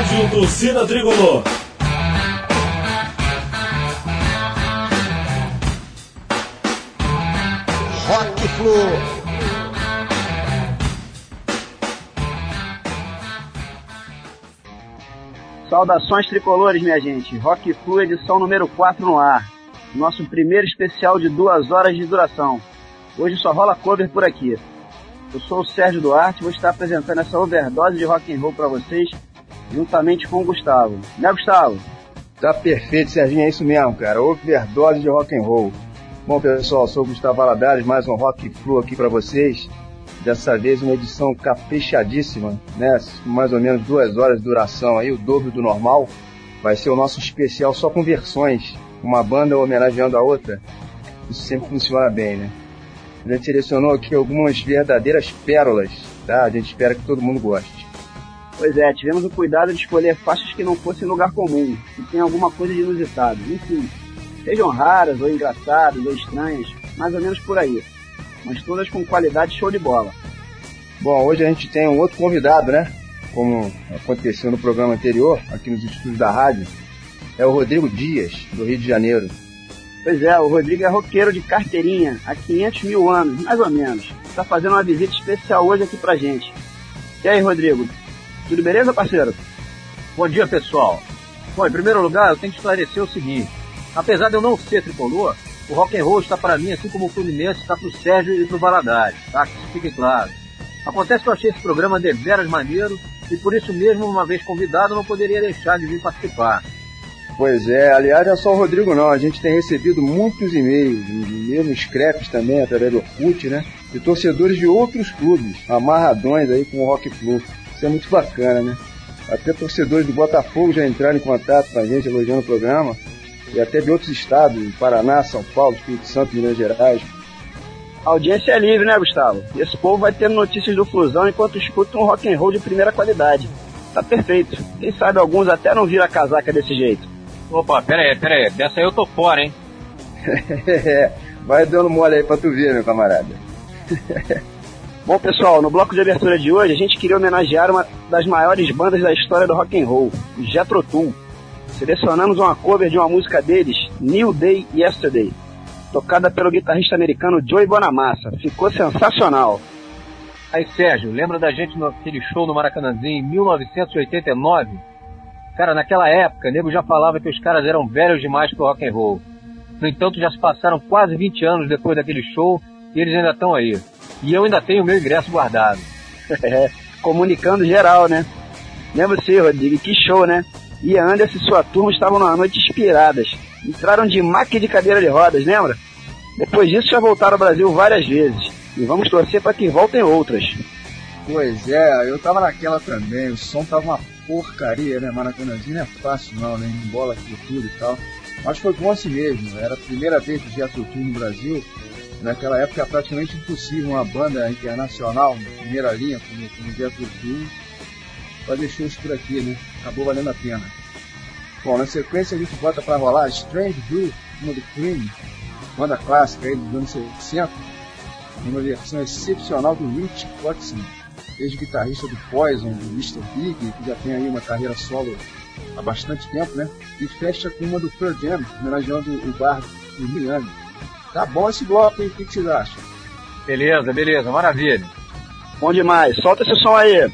Rádio Torcida Tricolor. Rock Flu. Saudações tricolores, minha gente. Rock Flu, edição número 4 no ar. Nosso primeiro especial de duas horas de duração. Hoje só rola cover por aqui. Eu sou o Sérgio Duarte vou estar apresentando essa overdose de rock and roll para vocês, juntamente com o Gustavo. Né, Gustavo? Tá perfeito, Serginho, é isso mesmo, cara. Overdose de rock and roll. Bom, pessoal, sou o Gustavo Valadares, mais um Rock Flu aqui para vocês. Dessa vez uma edição caprichadíssima, né? Mais ou menos duas horas de duração aí, o dobro do normal. Vai ser o nosso especial só com versões, uma banda homenageando a outra. Isso sempre funciona bem, né? A gente selecionou aqui algumas verdadeiras pérolas, tá? A gente espera que todo mundo goste. Pois é, tivemos o cuidado de escolher faixas que não fossem lugar comum, que tem alguma coisa de inusitado. Enfim, sejam raras, ou engraçadas, ou estranhas, mais ou menos por aí. Mas todas com qualidade show de bola. Bom, hoje a gente tem um outro convidado, né? Como aconteceu no programa anterior, aqui nos estúdios da rádio. É o Rodrigo Dias, do Rio de Janeiro. Pois é, o Rodrigo é roqueiro de carteirinha há 500 mil anos, mais ou menos. Está fazendo uma visita especial hoje aqui pra gente. E aí, Rodrigo? Tudo beleza, parceiro? Bom dia, pessoal. Bom, em primeiro lugar, eu tenho que esclarecer o seguinte. Apesar de eu não ser tricolor, o rock and roll está para mim, assim como o Fluminense está para o Sérgio e para o Valadares, tá? Que isso fique claro. Acontece que eu achei esse programa deveras maneiro e por isso mesmo, uma vez convidado, não poderia deixar de vir participar. Pois é, aliás, é só o Rodrigo não, a gente tem recebido muitos e-mails, mesmo scraps também, através do Orkut, né? De torcedores de outros clubes, amarradões aí com o Rock Flu. Isso é muito bacana, né? Até torcedores do Botafogo já entraram em contato com a gente, elogiando o programa. E até de outros estados, Paraná, São Paulo, Espírito Santo, Minas Gerais. A audiência é livre, né, Gustavo? Esse povo vai tendo notícias do Flusão enquanto escuta um rock and roll de primeira qualidade. Tá perfeito. Quem sabe alguns até não viram a casaca desse jeito. Opa, pera aí, pera aí. Dessa aí eu tô fora, hein? vai dando mole aí pra tu ver, meu camarada. Bom, pessoal, no bloco de abertura de hoje a gente queria homenagear uma das maiores bandas da história do rock and roll, o Jethro Tull. Selecionamos uma cover de uma música deles, New Day Yesterday, tocada pelo guitarrista americano Joey Bonamassa. Ficou sensacional. Aí, Sérgio, lembra da gente naquele show no Maracanãzinho em 1989? Cara, naquela época, o nego já falava que os caras eram velhos demais pro rock and roll. No entanto, já se passaram quase 20 anos depois daquele show e eles ainda estão aí. E eu ainda tenho o meu ingresso guardado. É, comunicando geral, né? Lembra você, Rodrigo, que show, né? Ian Anderson e sua turma estavam numa noite inspiradas. Entraram de máquina de cadeira de rodas, lembra? Depois disso já voltaram ao Brasil várias vezes. E vamos torcer para que voltem outras. Pois é, eu tava naquela também, o som tava uma porcaria, né? Maracanãzinho não é fácil não, né? Em bola aqui tudo e tal. Mas foi bom assim mesmo, era a primeira vez que já Tour no Brasil. Naquela época era praticamente impossível uma banda internacional, na primeira linha, como, como Jethro Tull, fazer shows por aqui, né? Acabou valendo a pena. Bom, na sequência a gente bota para rolar Strange Brew, uma do Cream, banda clássica aí dos anos 60, uma versão excepcional do Rich Watson, ex-guitarrista do Poison, do Mr. Big, que já tem aí uma carreira solo há bastante tempo, né? E fecha com uma do Pearl Jam, homenageando o bar do Miami. Tá bom esse bloco, hein? O que, que vocês acham? Beleza, beleza, maravilha. Bom demais. Solta esse som aí.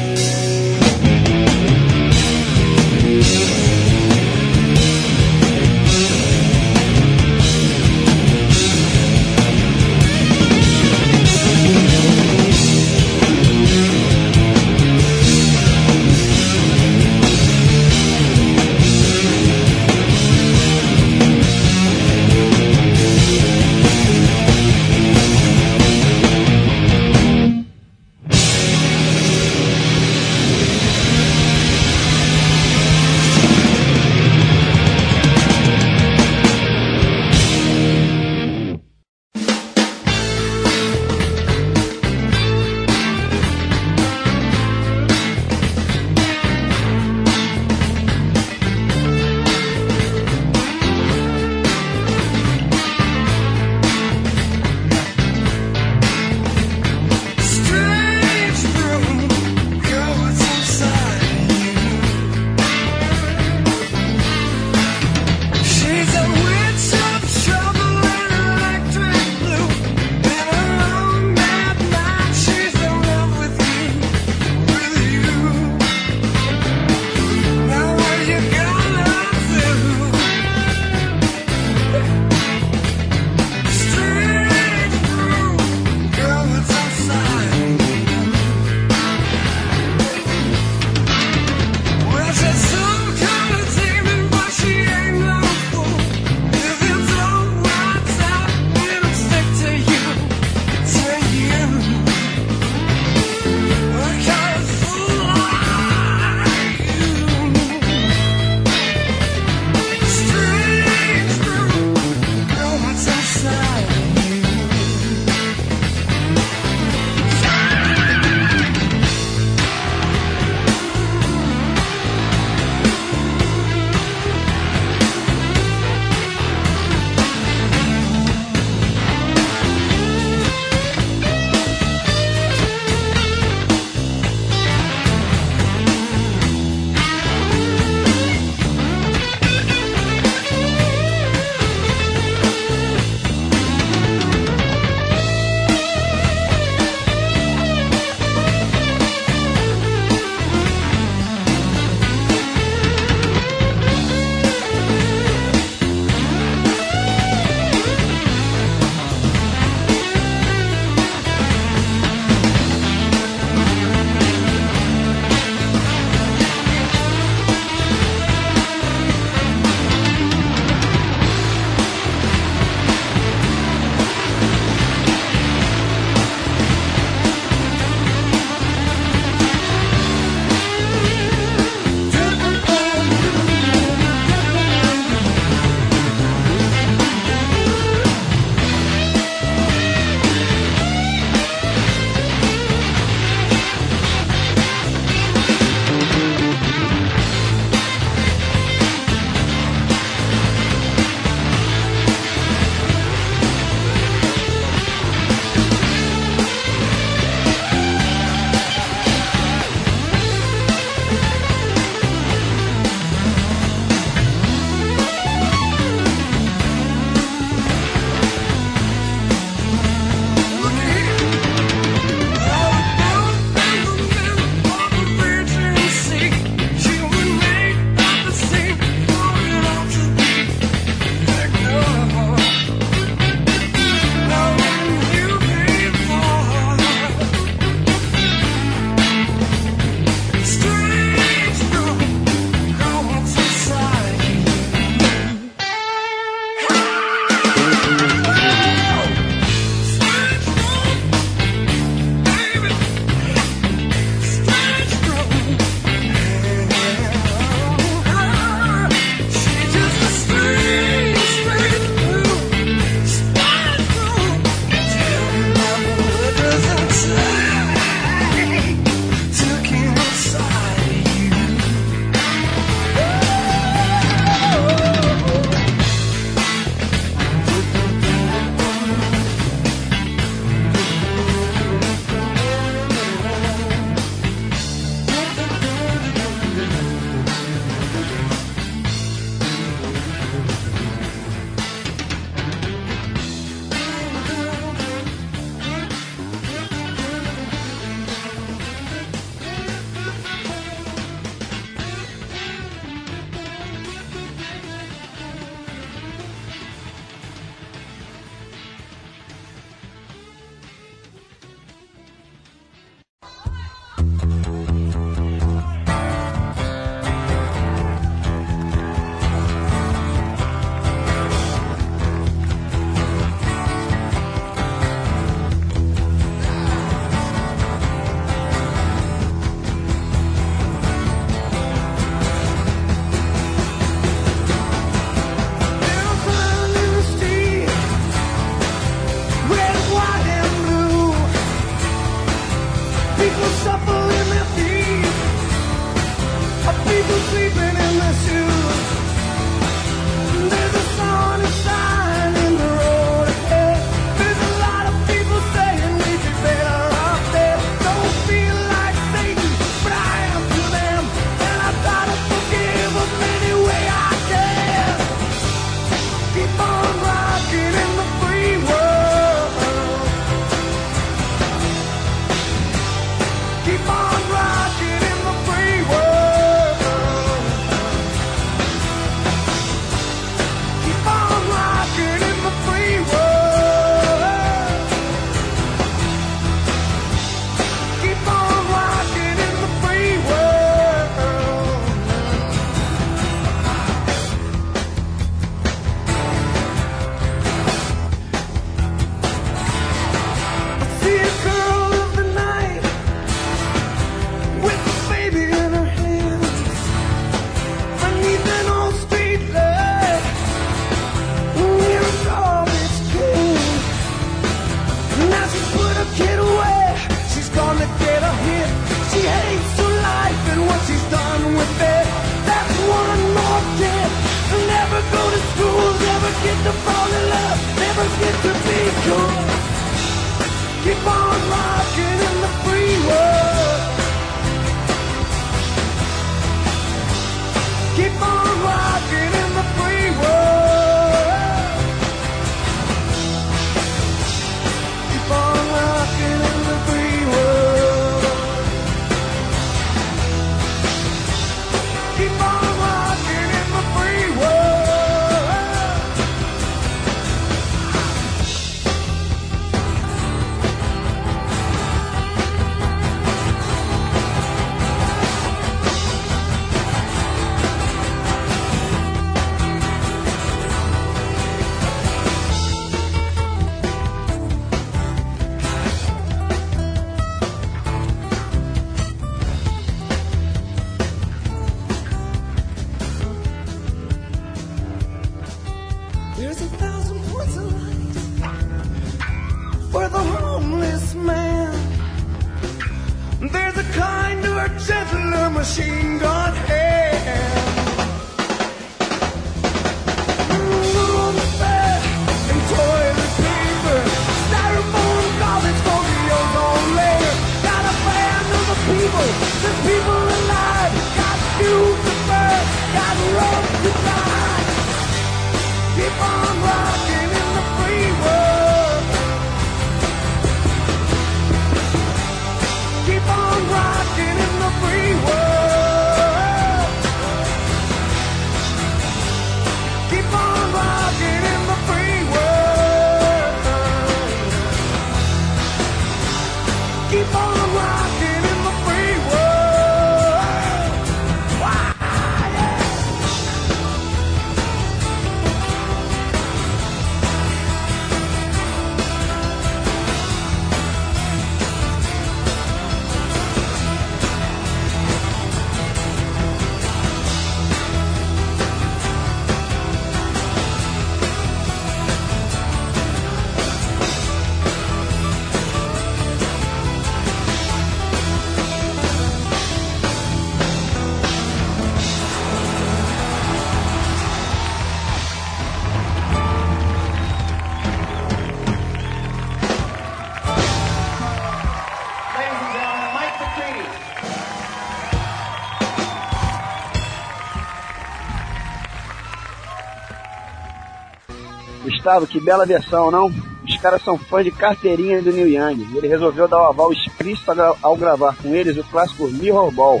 Gustavo, que bela versão, não? Os caras são fãs de carteirinha do Neil Young. Ele resolveu dar o aval explícito ao gra- ao gravar com eles o clássico Mirror Ball.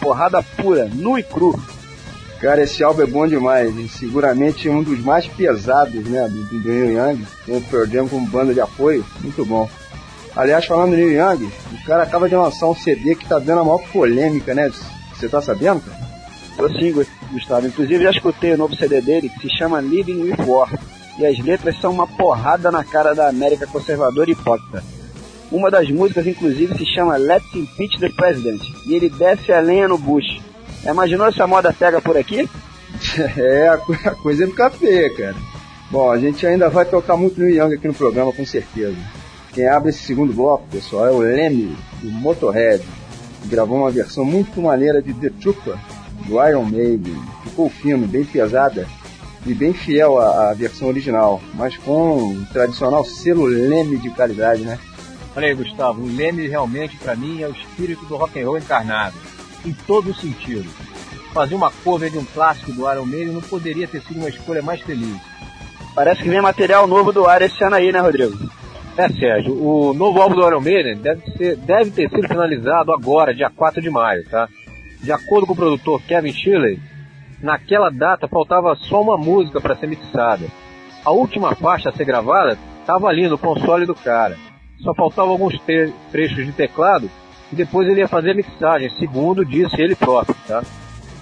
Porrada pura, nu e cru. Cara, esse álbum é bom demais. E seguramente um dos mais pesados, né, do, do Neil Young. Com o Pearl Jam como banda de apoio. Muito bom. Aliás, falando do Neil Young, o cara acaba de lançar um CD que tá dando a maior polêmica, né? Você tá sabendo, cara? Tô sim, Gu- Gustavo. Inclusive já escutei o novo CD dele que se chama Living with War. E as letras são uma porrada na cara da América conservadora e hipócrita. Uma das músicas, inclusive, se chama Let's Impeach the President. E ele desce a lenha no Bush. Já imaginou se a moda pega por aqui? É, a, co- a coisa é ficar feia, cara. Bom, a gente ainda vai tocar muito Neil Young aqui no programa, com certeza. Quem abre esse segundo bloco, pessoal, é o Leme, do Motorhead. que Gravou uma versão muito maneira de The Trooper, do Iron Maiden. Ficou fino, bem pesada e bem fiel à, à versão original, mas com o tradicional selo Leme de qualidade, né? Olha aí, Gustavo, o Leme realmente, para mim, é o espírito do rock and roll encarnado, em todos os sentidos. Fazer uma cover de um clássico do Iron Maiden não poderia ter sido uma escolha mais feliz. Parece que vem material novo do ar esse ano aí, né, Rodrigo? É, Sérgio, o novo álbum do Iron Maiden deve, ser, deve ter sido finalizado agora, dia 4 de maio, tá? De acordo com o produtor Kevin Shirley, naquela data faltava só uma música para ser mixada. A última faixa a ser gravada estava ali no console do cara. Só faltavam alguns tre- trechos de teclado e depois ele ia fazer a mixagem, segundo disse ele próprio, tá?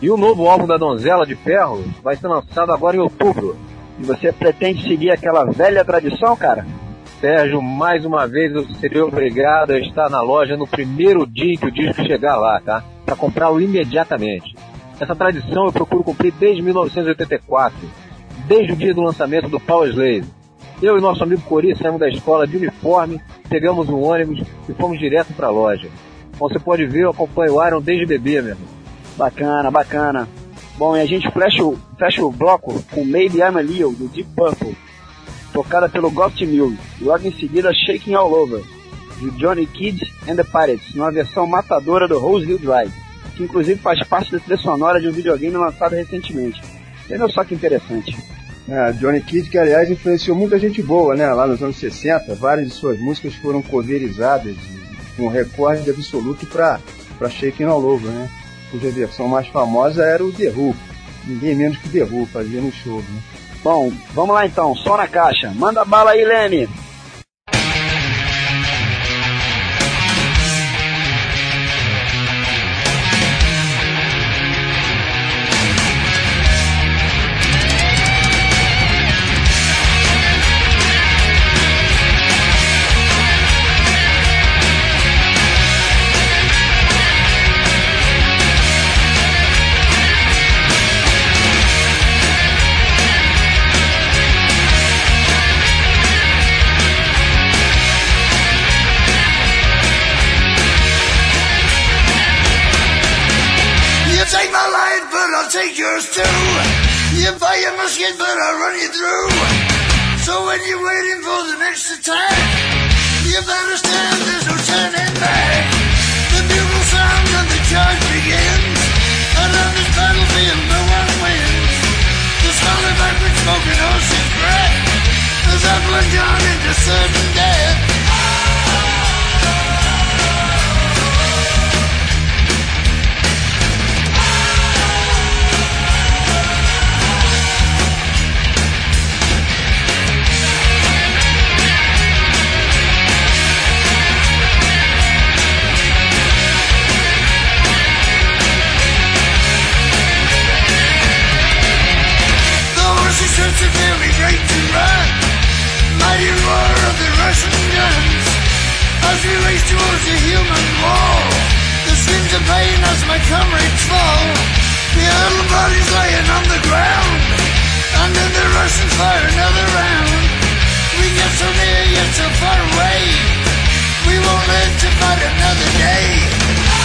E o novo álbum da Donzela de Ferro vai ser lançado agora em outubro. E você pretende seguir aquela velha tradição, cara? Sérgio, mais uma vez eu serei obrigado a estar na loja no primeiro dia que o disco chegar lá, tá? Para comprá-lo imediatamente. Essa tradição eu procuro cumprir desde 1984, desde o dia do lançamento do Power Slave. Eu e nosso amigo Cori saímos da escola de uniforme, pegamos um ônibus e fomos direto para a loja. Como você pode ver, eu acompanho o Iron desde bebê, meu irmão. Bacana, bacana. Bom, e a gente fecha o, fecha o bloco com Maybe I'm a Leo, do Deep Purple, tocada pelo Ghost Mill. E logo em seguida, Shaking All Over, de Johnny Kidd and the Pirates, numa versão matadora do Roseville Drive, que inclusive faz parte da trilha sonora de um videogame lançado recentemente. Entendeu só que interessante? É, Johnny Kidd, que aliás influenciou muita gente boa, né? Lá nos anos 60, várias de suas músicas foram coverizadas com recorde absoluto para para Shaking All Over, né? Cuja versão mais famosa era o The Who. Ninguém menos que The Who fazia no show, né? Bom, vamos lá então, só na caixa. Manda bala aí, Leme! Buy your musket, but I'll run you through. So when you're waiting for the next attack, you better stand, there's no turning back. The bugle sounds and the charge begins. And on this battlefield, no one wins. The smelly backward smoking horse's breath. As I plunge on into certain death. Roar of the Russian guns. As we race towards the human wall. The screams of pain as my comrades fall. The idle bodies laying on the ground. Then the Russians fire another round. We get so near yet so far away. We won't live to fight another day.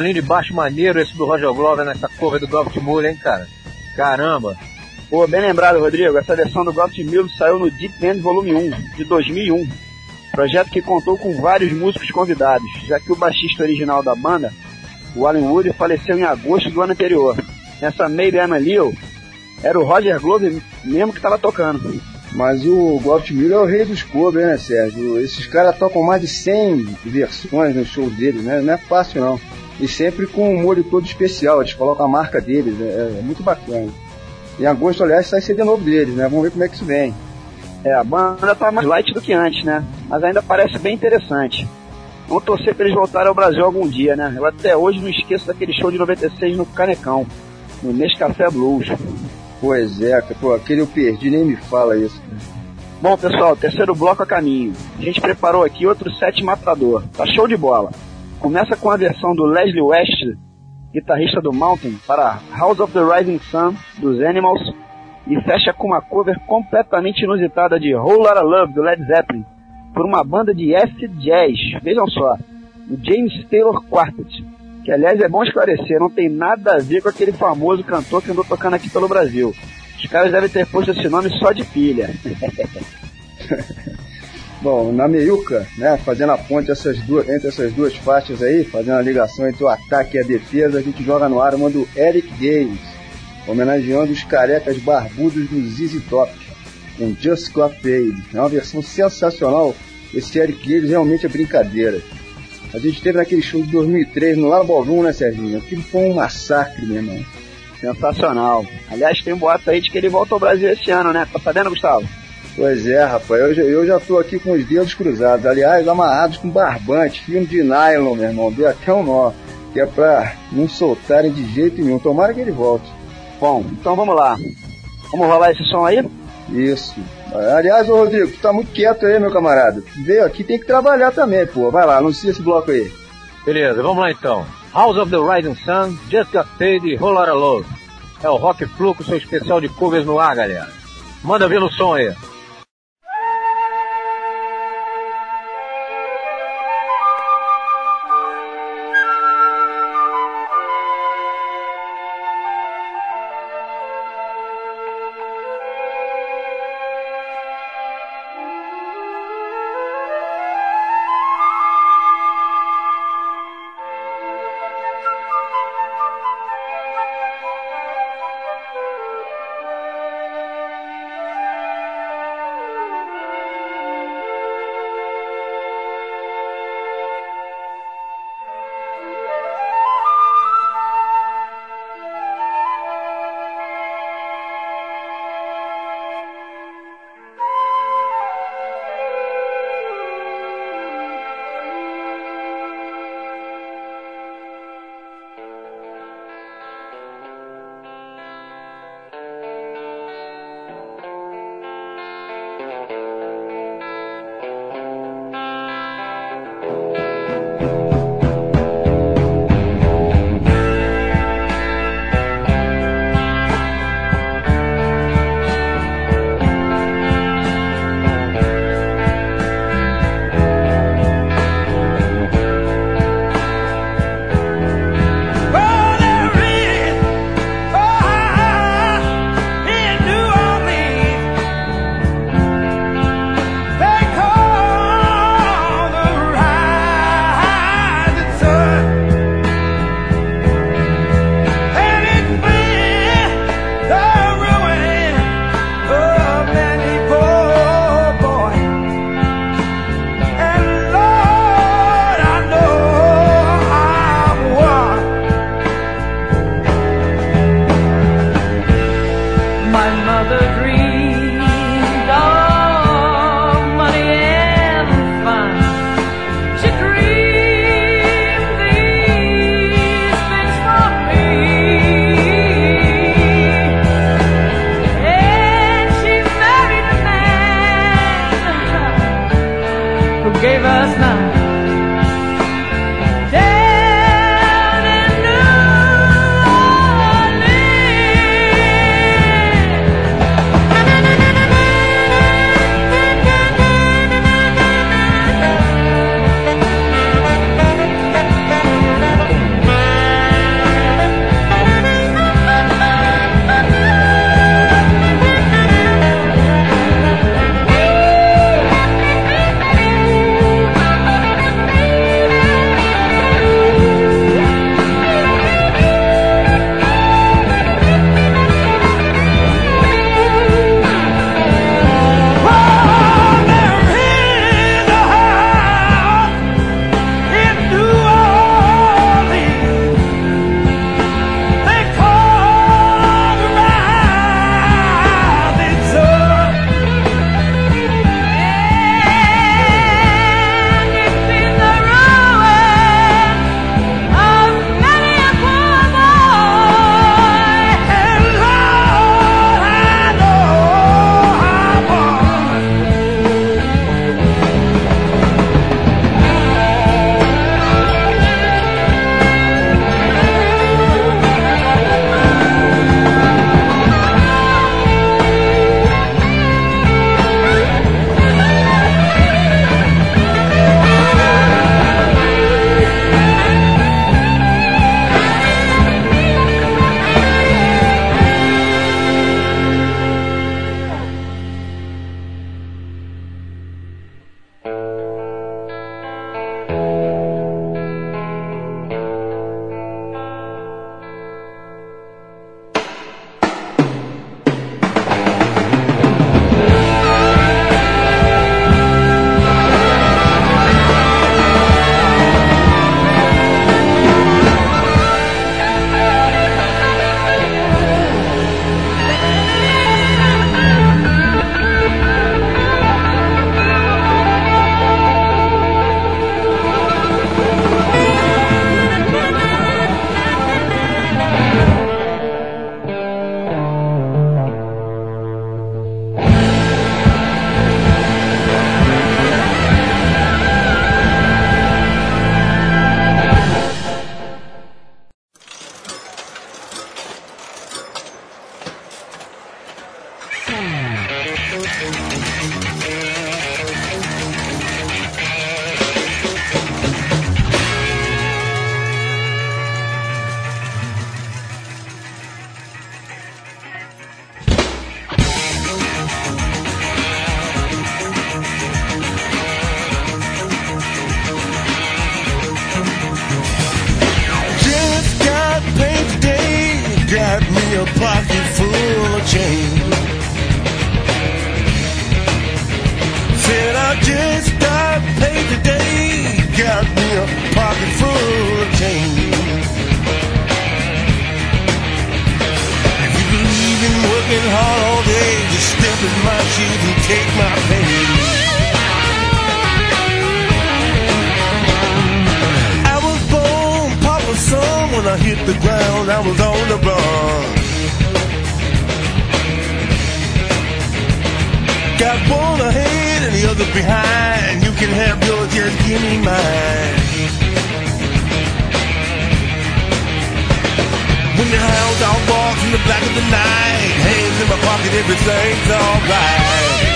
Solinho de baixo maneiro esse do Roger Glover nessa cover do Golf Mule, hein, cara? Caramba! Pô, bem lembrado, Rodrigo. Essa versão do Golf Mule saiu no Deep End Volume 1, de 2001. Projeto que contou com vários músicos convidados, já que o baixista original da banda, o Alan Wood, faleceu em agosto do ano anterior. Nessa Maybe I'm a Leo, era o Roger Glover mesmo que estava tocando. Mas o Golf Miller é o rei dos covers, né, Sérgio? Esses caras tocam mais de 100 versões no show deles, né? Não é fácil, não. E sempre com um molho todo especial, eles colocam a marca deles, é, é muito bacana. Em agosto, aliás, sai CD novo deles, né? Vamos ver como é que isso vem. É, a banda tá mais light do que antes, né? Mas ainda parece bem interessante. Vamos torcer pra eles voltarem ao Brasil algum dia, né? Eu até hoje não esqueço daquele show de 96 no Canecão, no Nescafé Blues. Pois é, pô, aquele eu perdi, nem me fala isso. Bom, pessoal, terceiro bloco a caminho. A gente preparou aqui outro set matador. Tá show de bola. Começa com a versão do Leslie West, guitarrista do Mountain, para House of the Rising Sun, dos Animals, e fecha com uma cover completamente inusitada de Whole Lotta Love, do Led Zeppelin, por uma banda de acid jazz, vejam só, o James Taylor Quartet que aliás é bom esclarecer, não tem nada a ver com aquele famoso cantor que andou tocando aqui pelo Brasil. Os caras devem ter posto esse nome só de pilha. Bom, na meiuca, né, fazendo a ponte essas duas, entre essas duas faixas aí, fazendo a ligação entre o ataque e a defesa, a gente joga no ar uma do Eric Games, homenageando os carecas barbudos do ZZ Top, com Just Got Paid. É uma versão sensacional, esse Eric Games realmente é brincadeira. A gente teve naquele show de 2003 no Ballroom, né, Serginho? Aquilo foi um massacre, meu irmão. Sensacional. Aliás, tem um boato aí de que ele volta ao Brasil esse ano, né? Tá sabendo, Gustavo? Pois é, rapaz. Eu já, eu já tô aqui com os dedos cruzados. Aliás, amarrados com barbante, filme de nylon, meu irmão. Deu até um nó. Que é pra não soltarem de jeito nenhum. Tomara que ele volte. Bom, então vamos lá. Vamos rolar esse som aí? Isso. Aliás, ô Rodrigo, tu tá muito quieto aí, meu camarada. Veio aqui, tem que trabalhar também, pô. Vai lá, anuncia esse bloco aí. Beleza, vamos lá então. House of the Rising Sun, Just Got Paid e Whole Lotta Love. É o Rock Flu com seu especial de covers no ar, galera. Manda ver no som aí. down, I was on the run. Got one ahead and the other behind. You can have yours, just give me mine. When the hound dog walks in the black of the night, hands in my pocket, everything's alright.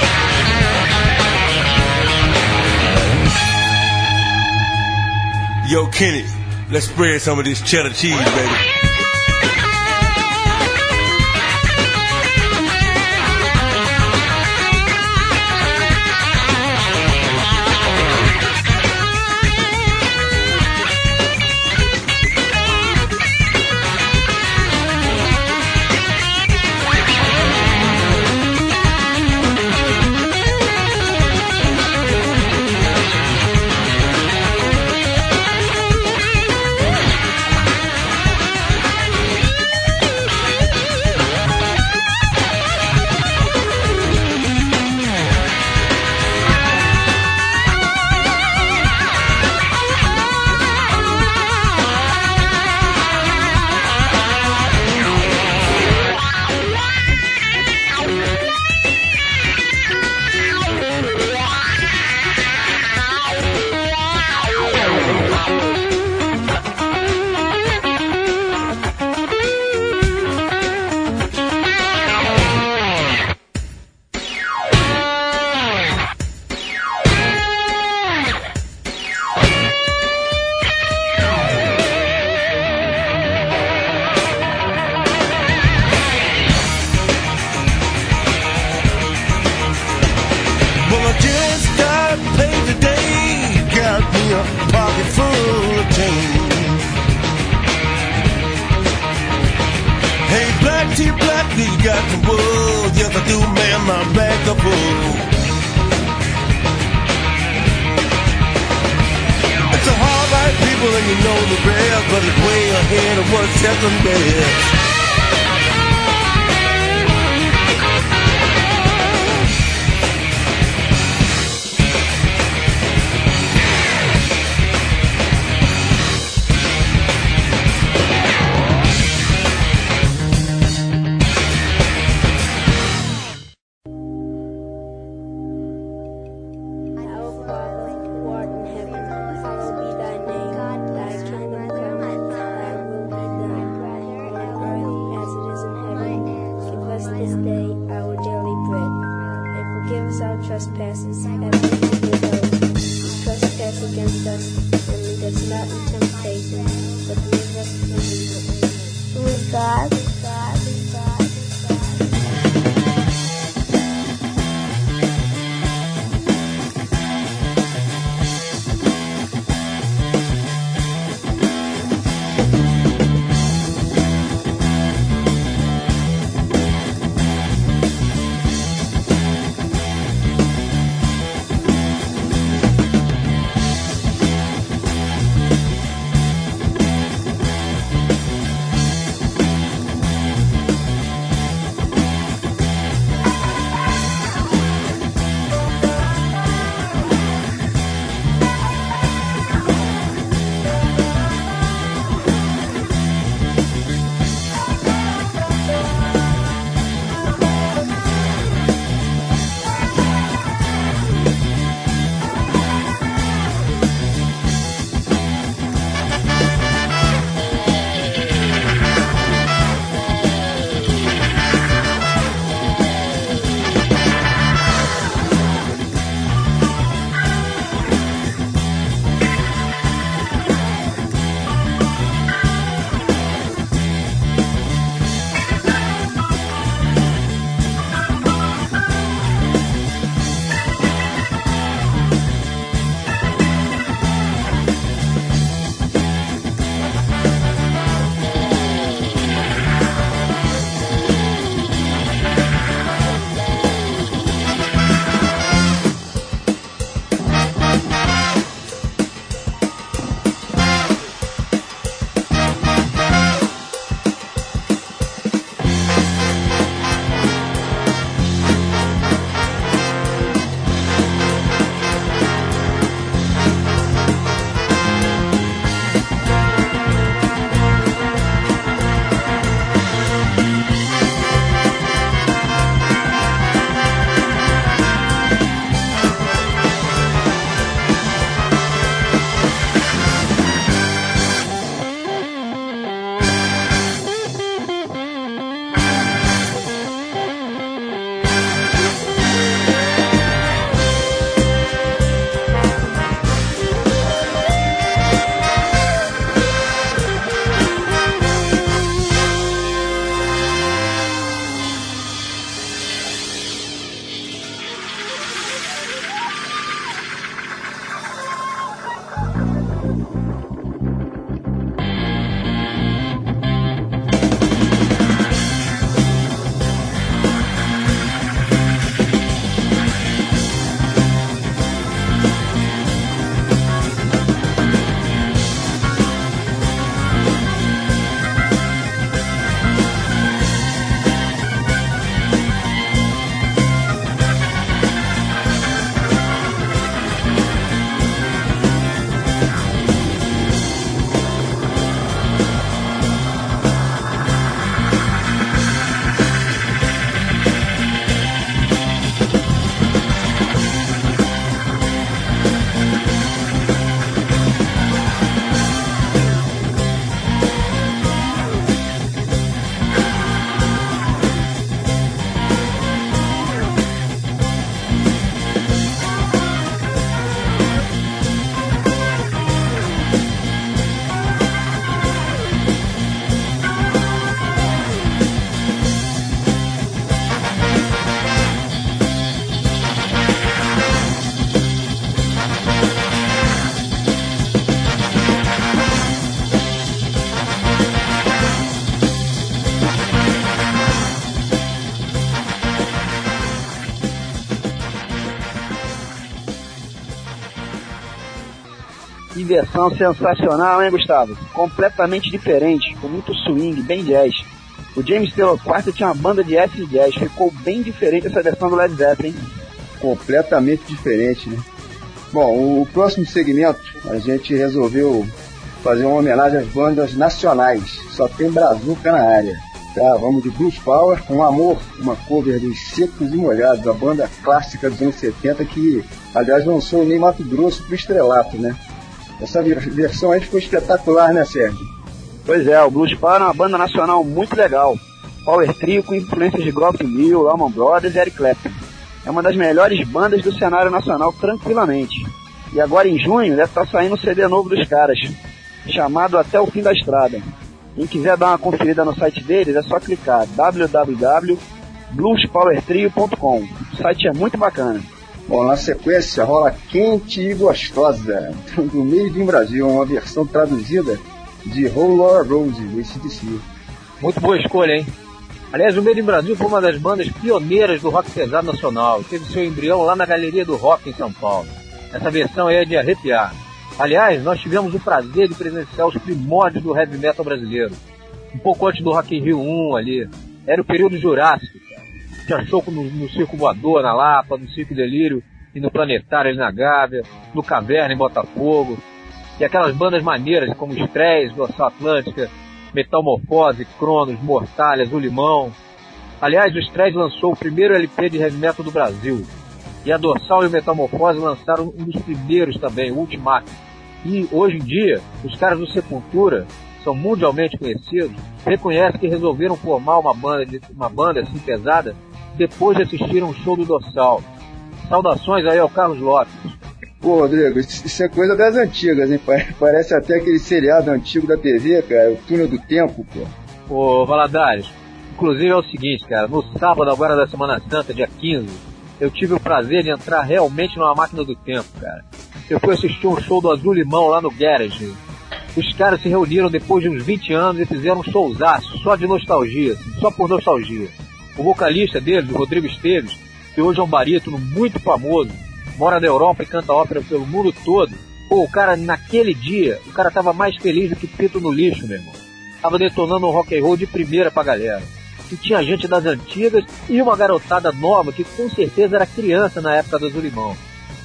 Yo, Kenny. Let's spread some of this cheddar cheese, baby. Versão sensacional, hein, Gustavo? Completamente diferente, com muito swing, bem jazz. O James Taylor IV tinha uma banda de acid jazz, ficou bem diferente essa versão do Led Zeppelin. Completamente diferente, né? Bom, o próximo segmento a gente resolveu fazer uma homenagem às bandas nacionais. Só tem Brazuca na área. Tá, vamos de Blues Power, com Amor, uma cover dos Secos e Molhados, a banda clássica dos anos 70 que, aliás, lançou o Ney Mato Grosso pro estrelato, né? Essa versão aí ficou espetacular, né, Sérgio? Pois é, o Blues Power é uma banda nacional muito legal. Power trio com influências de Groove Mill, Allman Brothers e Eric Clapton. É uma das melhores bandas do cenário nacional tranquilamente. E agora em junho deve estar saindo um CD novo dos caras, chamado Até o Fim da Estrada. Quem quiser dar uma conferida no site deles é só clicar www.bluespowertrio.com. O site é muito bacana. Bom, na sequência rola Quente e Gostosa, do Made in Brasil, uma versão traduzida de Roller Rose, do ACDC. Muito boa escolha, hein? Aliás, o Made in Brasil foi uma das bandas pioneiras do rock pesado nacional. Teve seu embrião lá na Galeria do Rock em São Paulo. Essa versão aí é de arrepiar. Aliás, nós tivemos o prazer de presenciar os primórdios do heavy metal brasileiro. Um pouco antes do Rock in Rio 1 ali. Era o período jurássico. Tinha show no, no Circo Voador, na Lapa, no Circo Delírio e no Planetário ali na Gávea, no Caverna em Botafogo. E aquelas bandas maneiras como Stress, Dorsal Atlântica, Metamorfose, Cronos, Mortalhas, O Limão. Aliás, o Stress lançou o primeiro LP de heavy metal do Brasil. E a Dorsal e o Metamorfose lançaram um dos primeiros também, o Ultimato. E hoje em dia, os caras do Sepultura são mundialmente conhecidos, reconhecem que resolveram formar uma banda, uma banda assim pesada depois de assistir um show do Dorsal. Saudações aí ao Carlos Lopes. Pô, Rodrigo, isso é coisa das antigas, hein? Parece até aquele seriado antigo da TV, cara, o Túnel do Tempo, pô. Ô, Valadares, inclusive é o seguinte, cara, no sábado agora da Semana Santa, dia 15, eu tive o prazer de entrar realmente numa máquina do tempo, cara. Eu fui assistir um show do Azul Limão lá no Garage. Os caras se reuniram depois de uns 20 anos e fizeram um showzaço, só de nostalgia, assim, só por nostalgia. O vocalista deles, o Rodrigo Esteves, que hoje é um barítono muito famoso, mora na Europa e canta ópera pelo mundo todo. Pô, o cara, naquele dia, o cara tava mais feliz do que pito no lixo, meu irmão. Tava detonando um rock and roll de primeira pra galera que tinha gente das antigas e uma garotada nova que com certeza era criança na época do Zulimão.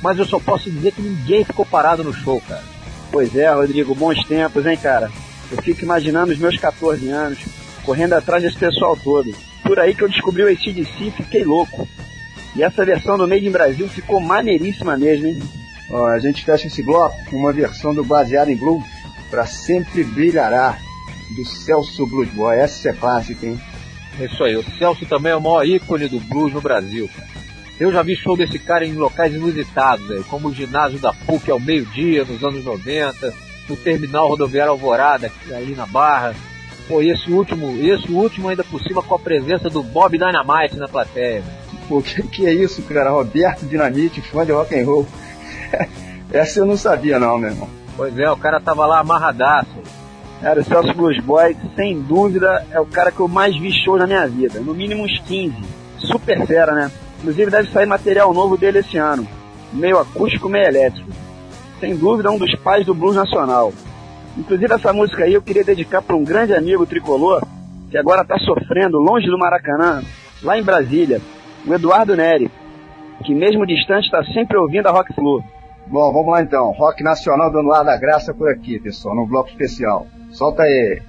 Mas eu só posso dizer que ninguém ficou parado no show, cara. Pois é, Rodrigo, bons tempos, hein, cara? Eu fico imaginando os meus 14 anos, correndo atrás desse pessoal todo. Por aí que eu descobri o ACDC e fiquei louco. E essa versão do Made in Brasil ficou maneiríssima mesmo, hein? Ó, a gente fecha esse bloco com uma versão do Baseado em Blue, Pra Sempre Brilhará, do Celso Blues Boy. Essa é clássica, hein? É isso aí, o Celso também é o maior ícone do blues no Brasil. Eu já vi show desse cara em locais inusitados, aí, como o ginásio da PUC ao meio-dia, nos anos 90, no terminal rodoviário Alvorada, ali na Barra. Pô, e esse último, esse último ainda por cima com a presença do Bob Dynamite na plateia. Pô, que, que é isso, cara? Roberto Dinamite, fã de rock and roll. Essa eu não sabia não, meu irmão. Pois é, o cara tava lá amarradaço. Cara, o Celso Blues Boy, sem dúvida, é o cara que eu mais vi show na minha vida. No mínimo uns 15. Super fera, né? Inclusive deve sair material novo dele esse ano. Meio acústico, meio elétrico. Sem dúvida, um dos pais do blues nacional. Inclusive essa música aí eu queria dedicar para um grande amigo tricolor, que agora está sofrendo longe do Maracanã, lá em Brasília, o Eduardo Neri, que mesmo distante está sempre ouvindo a Rock Flu. Bom, vamos lá então. Rock Nacional dando ar da graça por aqui, pessoal, no bloco especial. Solta aí.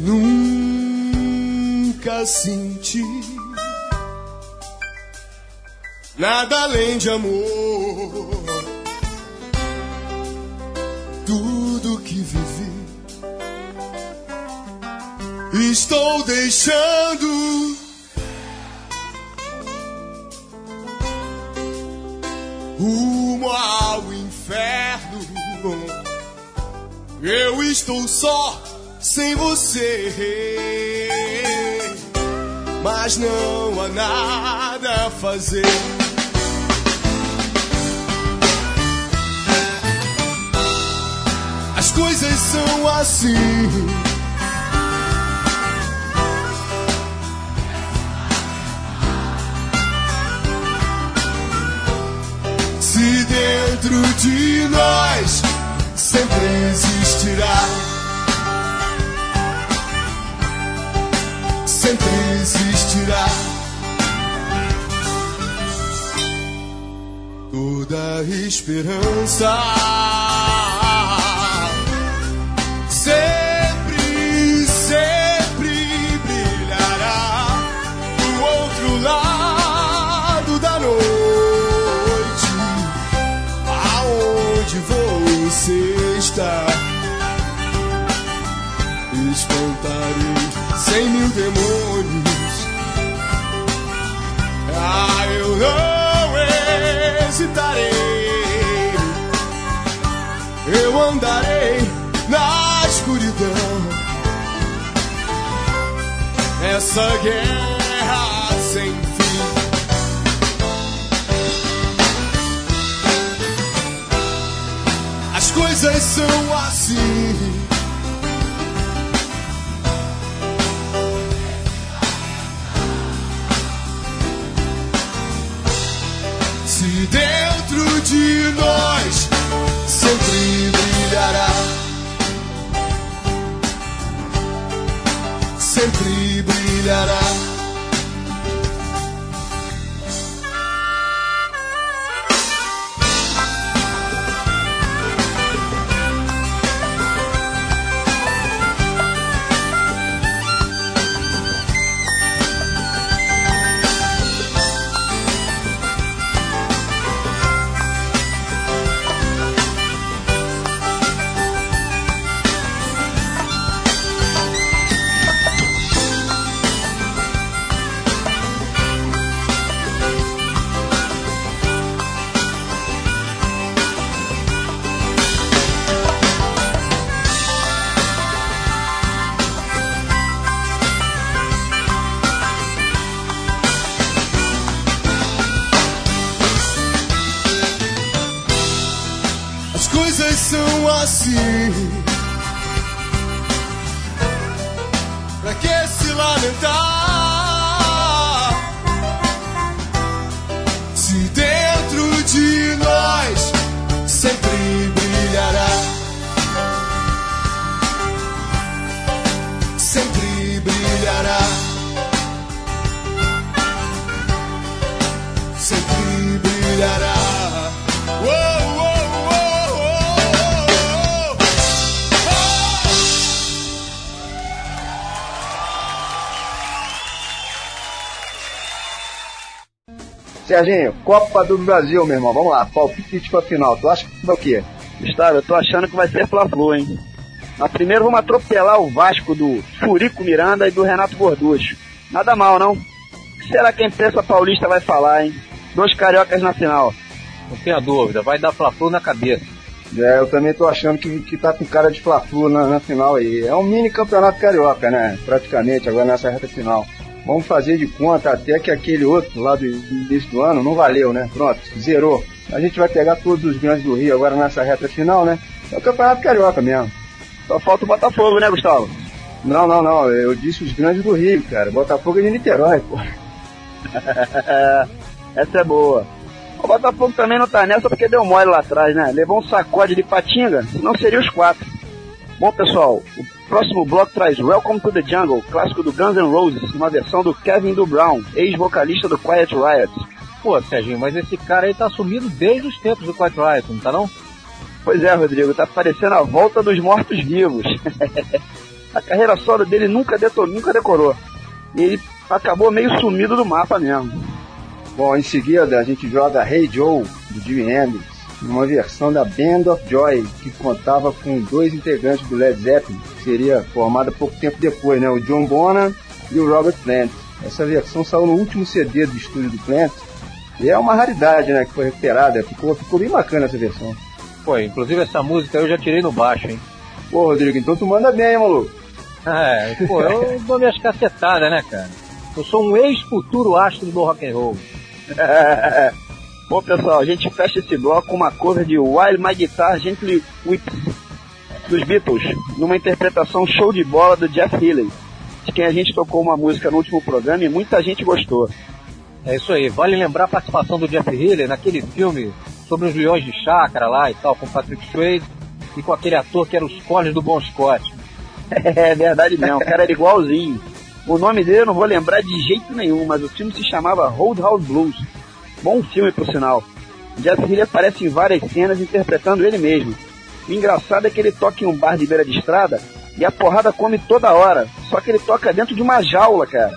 Nunca senti nada além de amor. Tudo que vivi estou deixando. Rumo ao inferno. Eu estou só sem você. Mas não há nada a fazer. As coisas são assim. Se dentro de nós sempre existirá, sempre existirá toda esperança. Cem mil demônios. Ah, eu não hesitarei. Eu andarei na escuridão. Essa guerra sem fim. As coisas são assim. Dentro de Serginho, Copa do Brasil, meu irmão. Vamos lá, palpite pra final. Tu acha que vai o quê? Gustavo, eu tô achando que vai ser Fla-Flu, hein? Mas primeiro vamos atropelar o Vasco do Furico Miranda e do Renato Gorducho. Nada mal, não? O que será que a imprensa paulista vai falar, hein? Dois cariocas na final. Não tenha dúvida, vai dar Fla-Flu na cabeça. É, eu também tô achando que, que tá com cara de Fla-Flu na, na final aí. É um mini campeonato carioca, né? Praticamente, agora nessa reta final. Vamos fazer de conta até que aquele outro lá do, início do ano não valeu, né? Pronto, zerou. A gente vai pegar todos os grandes do Rio agora nessa reta final, né? É o campeonato carioca mesmo. Só falta o Botafogo, né, Gustavo? Não, não, não. Eu disse os grandes do Rio, cara. Botafogo é de Niterói, pô. Essa é boa. O Botafogo também não tá nessa porque deu mole lá atrás, né? Levou um sacode de patinga, senão seria os quatro. Bom, pessoal, o próximo bloco traz Welcome to the Jungle, clássico do Guns N' Roses, uma versão do Kevin do Brown, ex-vocalista do Quiet Riot. Pô, Serginho, mas esse cara aí tá sumido desde os tempos do Quiet Riot, não tá não? Pois é, Rodrigo, tá parecendo a volta dos mortos-vivos. a carreira solo dele nunca, detonou, nunca decorou. E ele acabou meio sumido do mapa mesmo. Bom, em seguida a gente joga Hey Joe, do Jimi Hendrix, numa versão da Band of Joy, que contava com dois integrantes do Led Zeppelin, que seria formada pouco tempo depois, né? O John Bonham e o Robert Plant. Essa versão saiu no último CD do estúdio do Plant, e é uma raridade, né, que foi recuperada. Ficou, ficou bem bacana essa versão. Pô, inclusive essa música eu já tirei no baixo, hein? Pô, Rodrigo, então tu manda bem, hein, maluco? É, pô, eu dou minhas cacetadas, né, cara? Eu sou um ex-futuro astro do rock and roll. Bom, pessoal, a gente fecha esse bloco com uma cover de While My Guitar Gently Whips dos Beatles, numa interpretação show de bola do Jeff Healey, de quem a gente tocou uma música no último programa e muita gente gostou. É isso aí, vale lembrar a participação do Jeff Healey naquele filme sobre os leões de chácara lá e tal, com Patrick Swayze e com aquele ator que era os Collins do Bon Scott. É verdade mesmo, o cara era igualzinho. O nome dele eu não vou lembrar de jeito nenhum, mas o filme se chamava Roadhouse Blues. Bom filme, por sinal. Jeff Healey aparece em várias cenas interpretando ele mesmo. O engraçado é que ele toca em um bar de beira de estrada e a porrada come toda hora. Só que ele toca dentro de uma jaula, cara.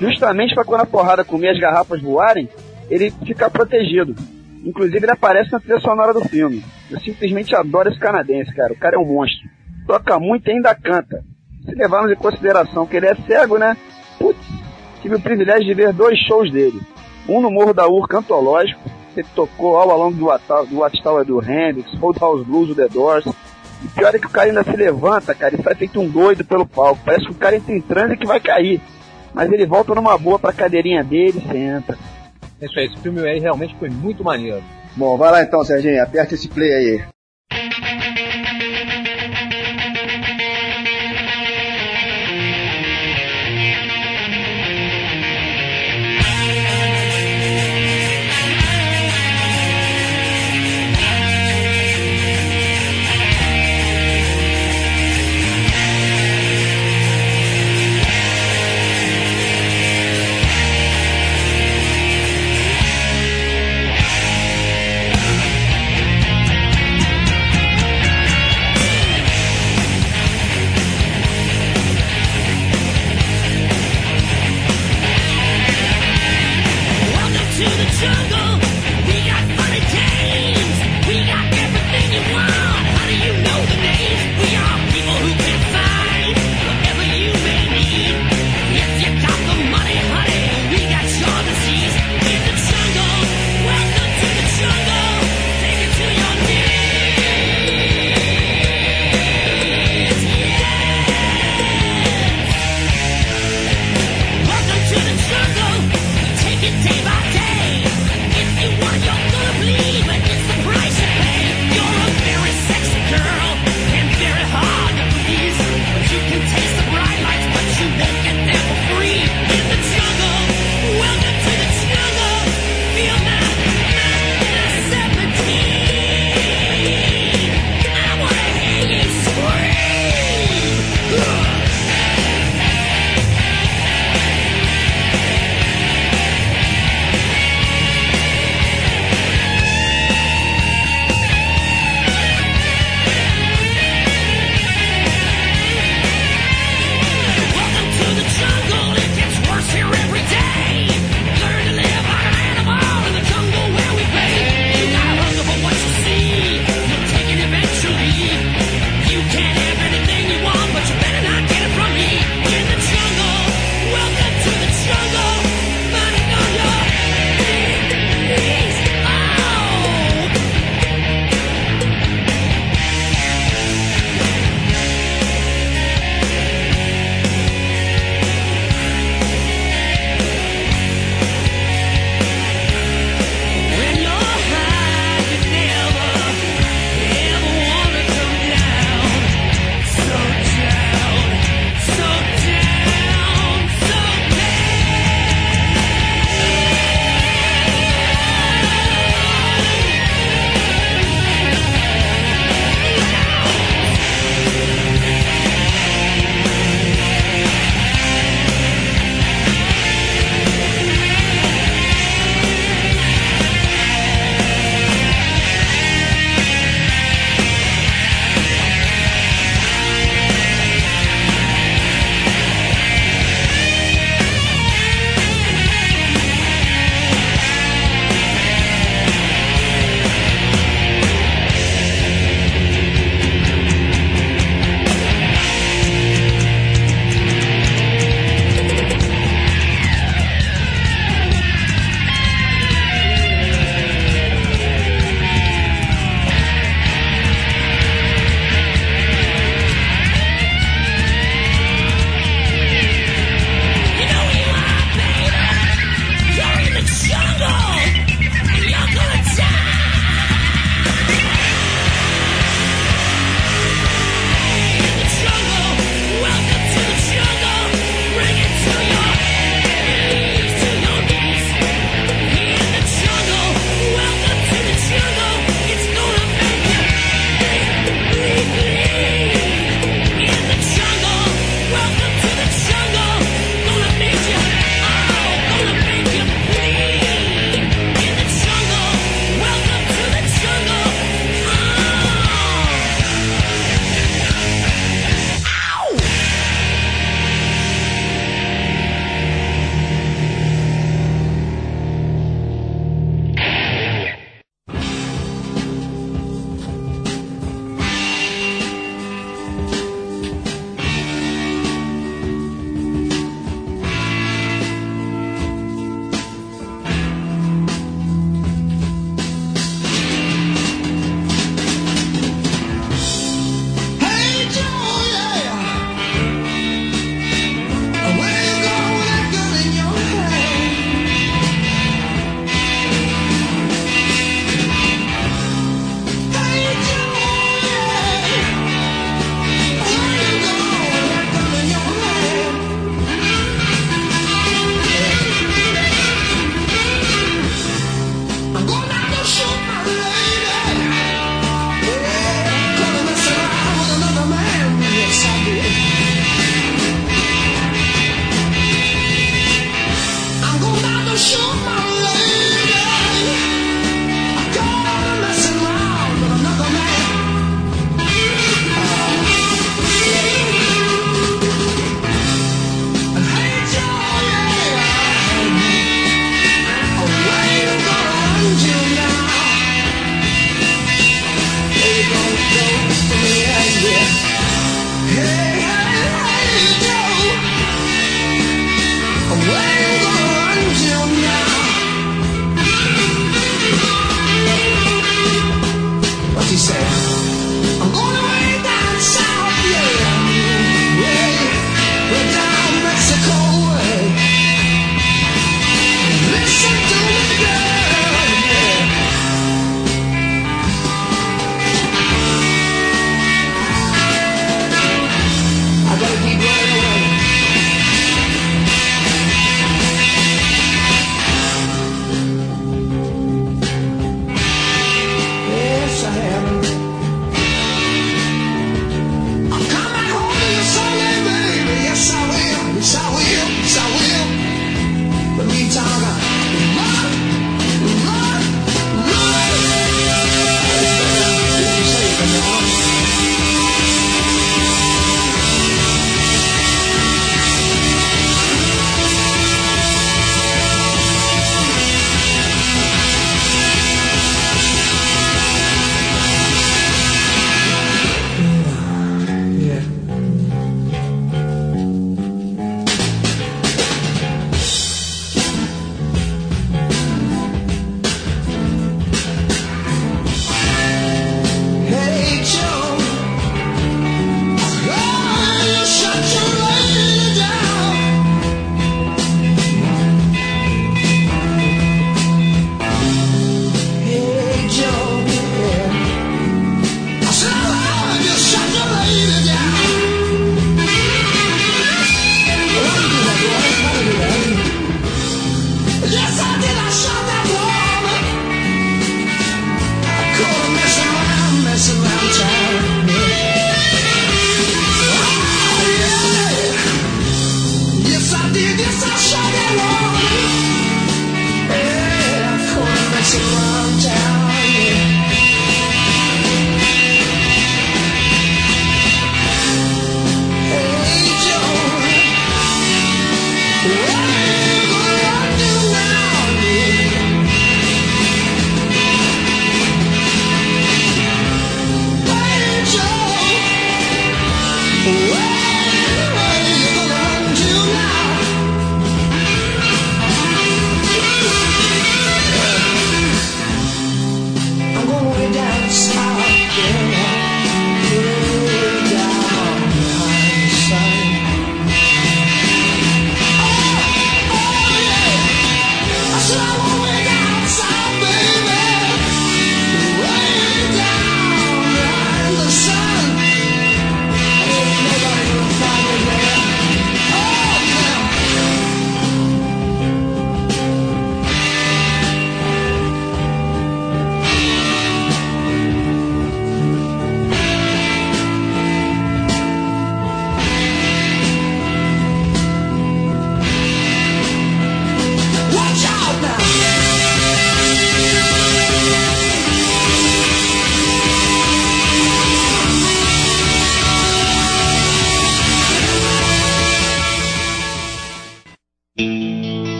Justamente para quando a porrada comer as garrafas voarem, ele ficar protegido. Inclusive ele aparece na trilha sonora do filme. Eu simplesmente adoro esse canadense, cara. O cara é um monstro. Toca muito e ainda canta. Se levarmos em consideração que ele é cego, né? Putz, tive o privilégio de ver dois shows dele. Um no Morro da Urca Antológico, ele tocou ao longo do, Ata- do Watchtower do Hendrix, Roadhouse Blues do The Doors. E pior é que o cara ainda se levanta, cara, e sai feito um doido pelo palco. Parece que o cara entra em transe que vai cair. Mas ele volta numa boa pra cadeirinha dele e senta. É isso aí, esse filme aí realmente foi muito maneiro. Bom, vai lá então, Serginho, aperta esse play aí. Sugar.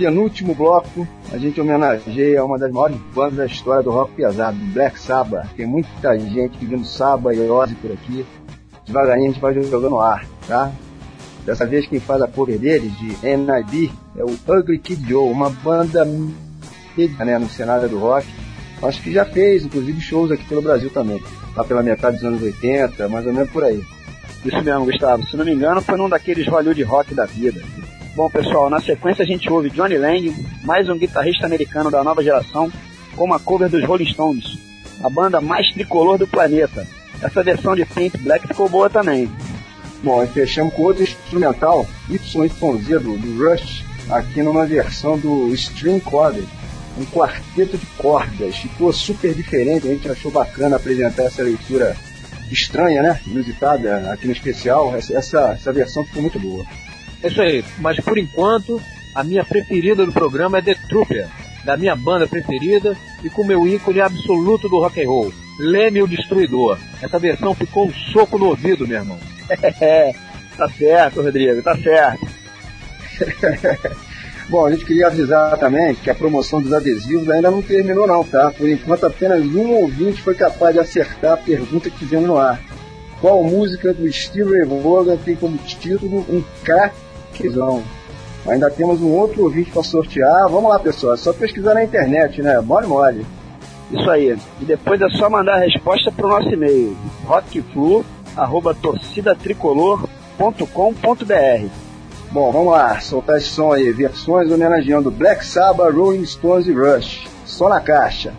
Penúltimo bloco, a gente homenageia uma das maiores bandas da história do rock pesado, Black Sabbath. Tem muita gente pedindo Sabbath e Ozzy por aqui. Devagarinho a gente vai jogando ar, tá? Dessa vez quem faz a cover deles, de NIB, é o Ugly Kid Joe, uma banda né, no cenário do rock. Acho que já fez, inclusive, shows aqui pelo Brasil também. Lá pela metade dos anos 80, mais ou menos por aí. Isso mesmo, Gustavo. Se não me engano, foi num daqueles Hollywood rock da vida. Bom, pessoal, na sequência a gente ouve Johnny Lang, mais um guitarrista americano da nova geração, com uma cover dos Rolling Stones, a banda mais tricolor do planeta. Essa versão de Pink Black ficou boa também. Bom, e fechamos com outro instrumental, YYZ do, do Rush, aqui numa versão do String Quartet, um quarteto de cordas. Ficou super diferente, a gente achou bacana apresentar essa leitura estranha, né? Inusitada aqui no especial. Essa, essa, essa versão ficou muito boa. É isso aí, mas por enquanto, a minha preferida do programa é The Trooper, da minha banda preferida e com meu ícone absoluto do rock and roll, Leme o Destruidor. Essa versão ficou um soco no ouvido, meu irmão. Tá certo, Rodrigo, tá certo. Bom, a gente queria avisar também que a promoção dos adesivos ainda não terminou não, tá? Por enquanto apenas um ouvinte foi capaz de acertar a pergunta que fizemos no ar. Qual música do Steve Ray tem como título um craquezão? Ainda temos um outro ouvinte para sortear. Vamos lá, pessoal. É só pesquisar na internet, né? Mole, mole. Isso aí. E depois é só mandar a resposta pro nosso e-mail, rockflu.torcidatricolor.com.br. Bom, vamos lá, soltar esse som aí. Versões homenageando Black Sabbath, Rolling Stones e Rush. Só na caixa.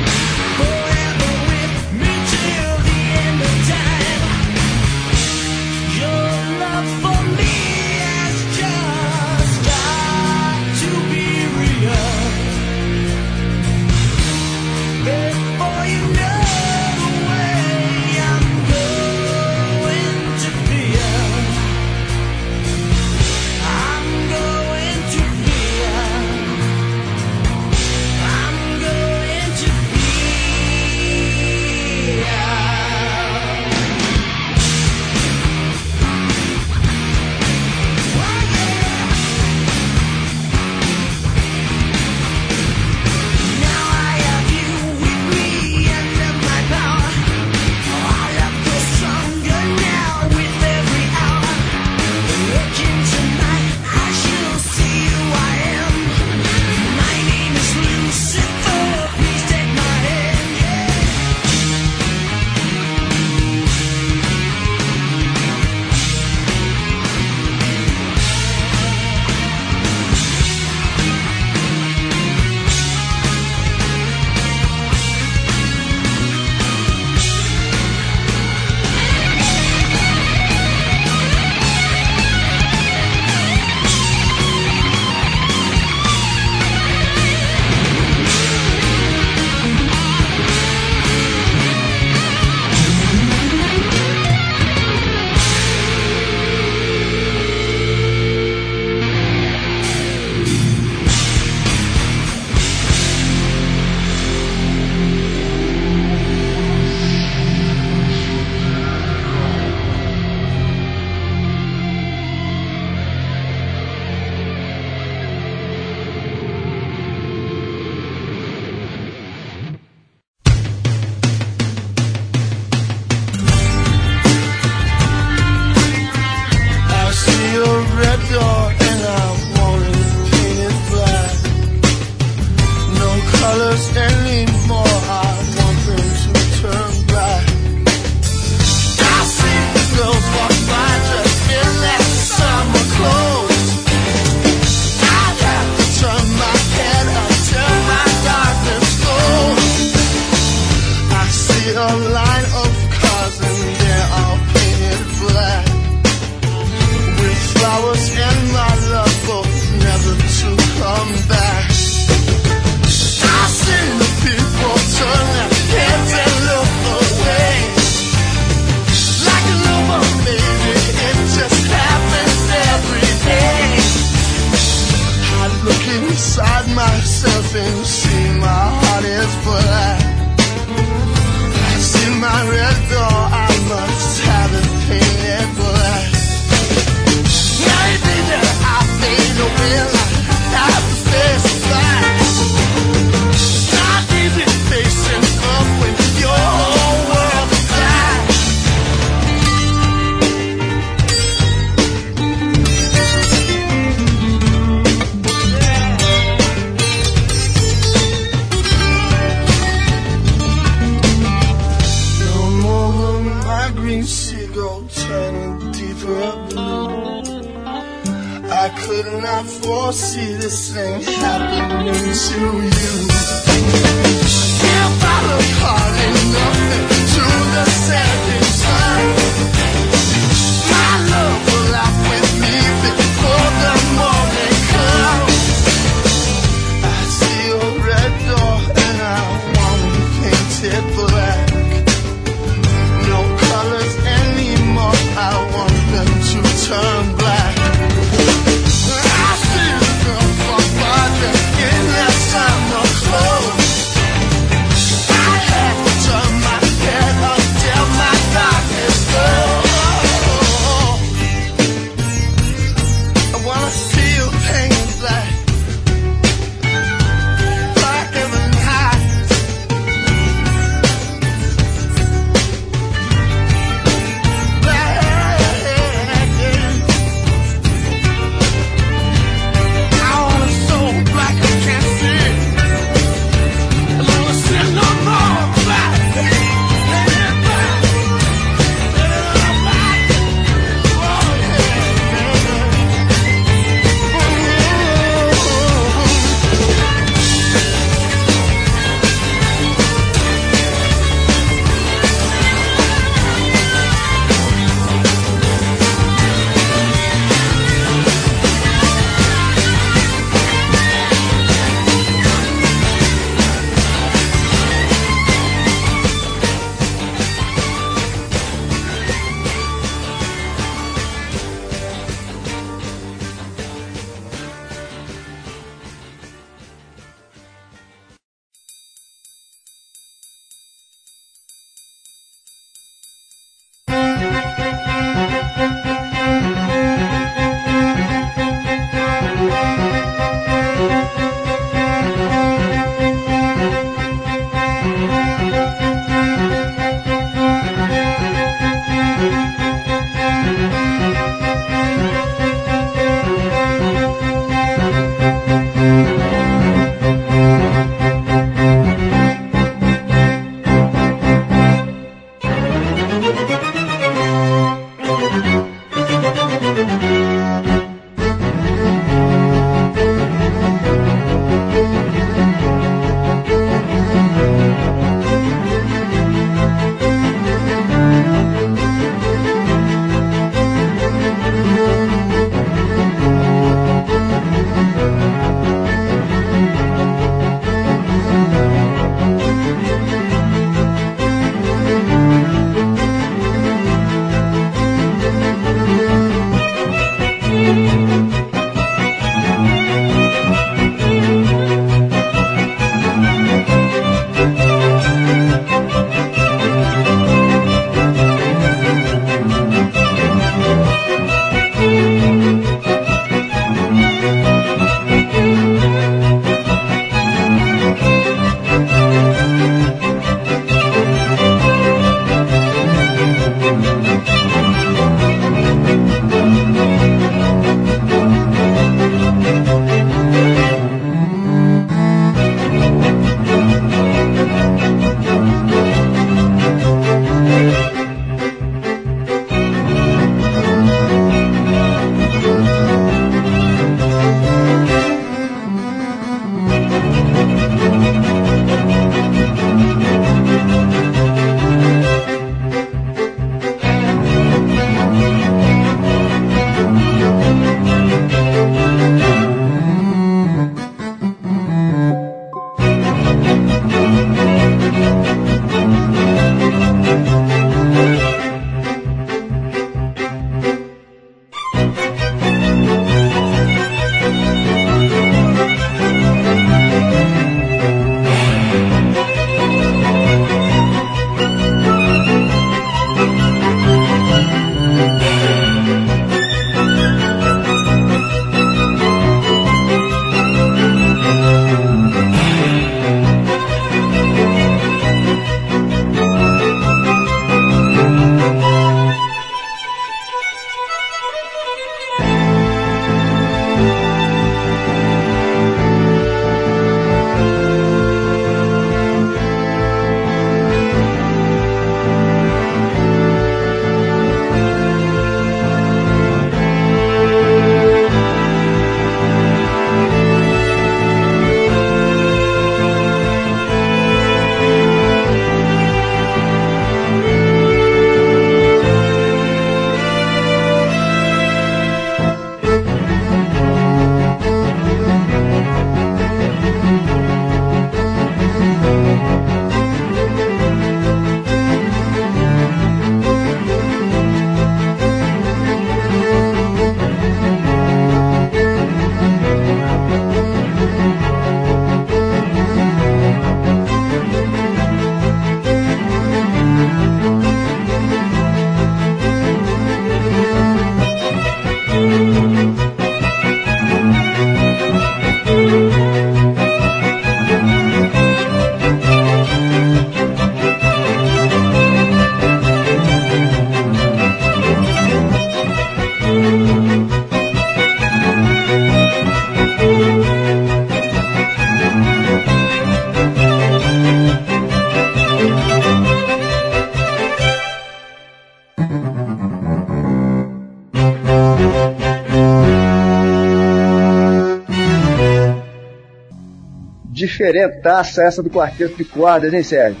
Diferentaça essa do quarteto de cordas, hein, Sérgio?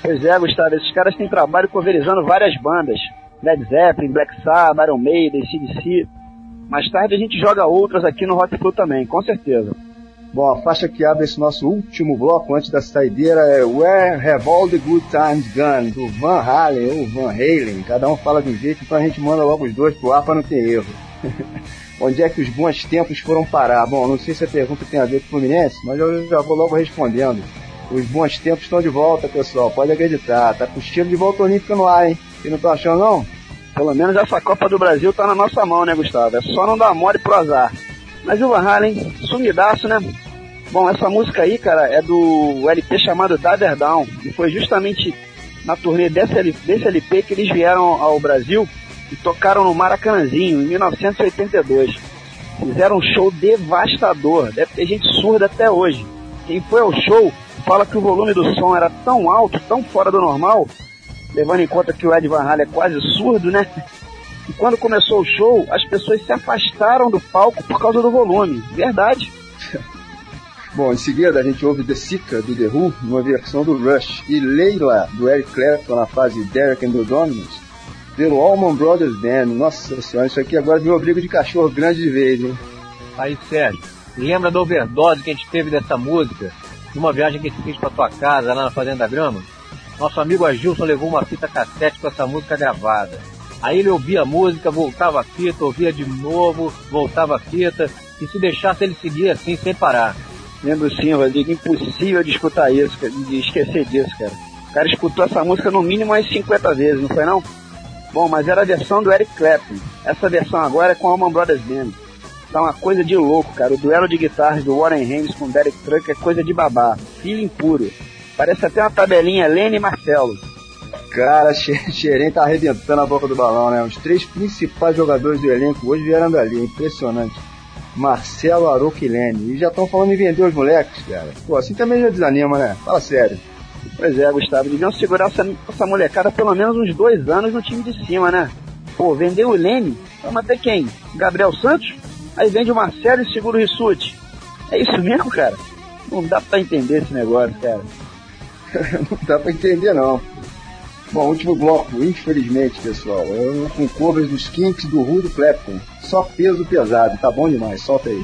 Pois é, Gustavo, esses caras têm trabalho coverizando várias bandas. Led Zeppelin, Black Sabbath, Iron Maiden, CDC. Mais tarde a gente joga outras aqui no Rock Flu também, com certeza. Bom, a faixa que abre esse nosso último bloco antes da saideira é Where Have All the Good Times Gone, do Van Halen ou Van Halen. Cada um fala de um jeito, então a gente manda logo os dois pro ar para não ter erro. Onde é que os bons tempos foram parar? Bom, não sei se a pergunta tem a ver com o Fluminense, mas eu já vou logo respondendo. Os bons tempos estão de volta, pessoal, pode acreditar. Tá com estilo de volta olímpica no ar, hein? E não tá achando, não? Pelo menos essa Copa do Brasil tá na nossa mão, né, Gustavo? É só não dar mole pro azar. Mas o Van Halen, sumidaço, né? Bom, essa música aí, cara, é do LP chamado Diver Down. E foi justamente na turnê desse, desse LP que eles vieram ao Brasil e tocaram no Maracanãzinho, em 1982. Fizeram um show devastador. Deve ter gente surda até hoje. Quem foi ao show fala que o volume do som era tão alto, tão fora do normal, levando em conta que o Ed Van Halen é quase surdo, né? E quando começou o show, as pessoas se afastaram do palco por causa do volume. Verdade. Bom, em seguida a gente ouve The Seeker do The Who, numa versão do Rush, e Leila do Eric Clapton na fase Derek and the Dominants, pelo Allman Brothers Band. Nossa senhora, isso aqui agora virou briga de cachorro grande de vez, hein? Aí, Sérgio, lembra da overdose que a gente teve dessa música? Numa viagem que a gente fez pra tua casa, lá na Fazenda Grama? Nosso amigo Agilson levou uma fita cassete com essa música gravada. Aí ele ouvia a música, voltava a fita, ouvia de novo, voltava a fita, e se deixasse ele seguia assim, sem parar. Lembro sim, Rodrigo, impossível de escutar isso, de esquecer disso, cara. O cara escutou essa música no mínimo umas 50 vezes, não foi não? Bom, mas era a versão do Eric Clapton. Essa versão agora é com a Allman Brothers Band. Tá uma coisa de louco, cara. O duelo de guitarras do Warren Haynes com Derek Truck é coisa de babá. Feeling puro. Parece até uma tabelinha Lene e Marcelo. Cara, Xerém tá arrebentando a boca do balão, né? Os três principais jogadores do elenco hoje vieram dali, impressionante. Marcelo, Aroca e Lene. E já estão falando em vender os moleques, cara. Pô, assim também já desanima, né? Fala sério. Pois é, Gustavo, deviam segurar essa, essa molecada pelo menos uns dois anos no time de cima, né? Pô, vender o Lene, vamos até quem? Gabriel Santos? Aí vende o Marcelo e segura o Rissuti. É isso mesmo, cara? Não dá pra entender esse negócio, cara. não dá pra entender, não. Bom, último bloco, infelizmente, pessoal. Eu com covers dos Kinks, do Ru do Clapton. Só peso pesado, tá bom demais, solta aí.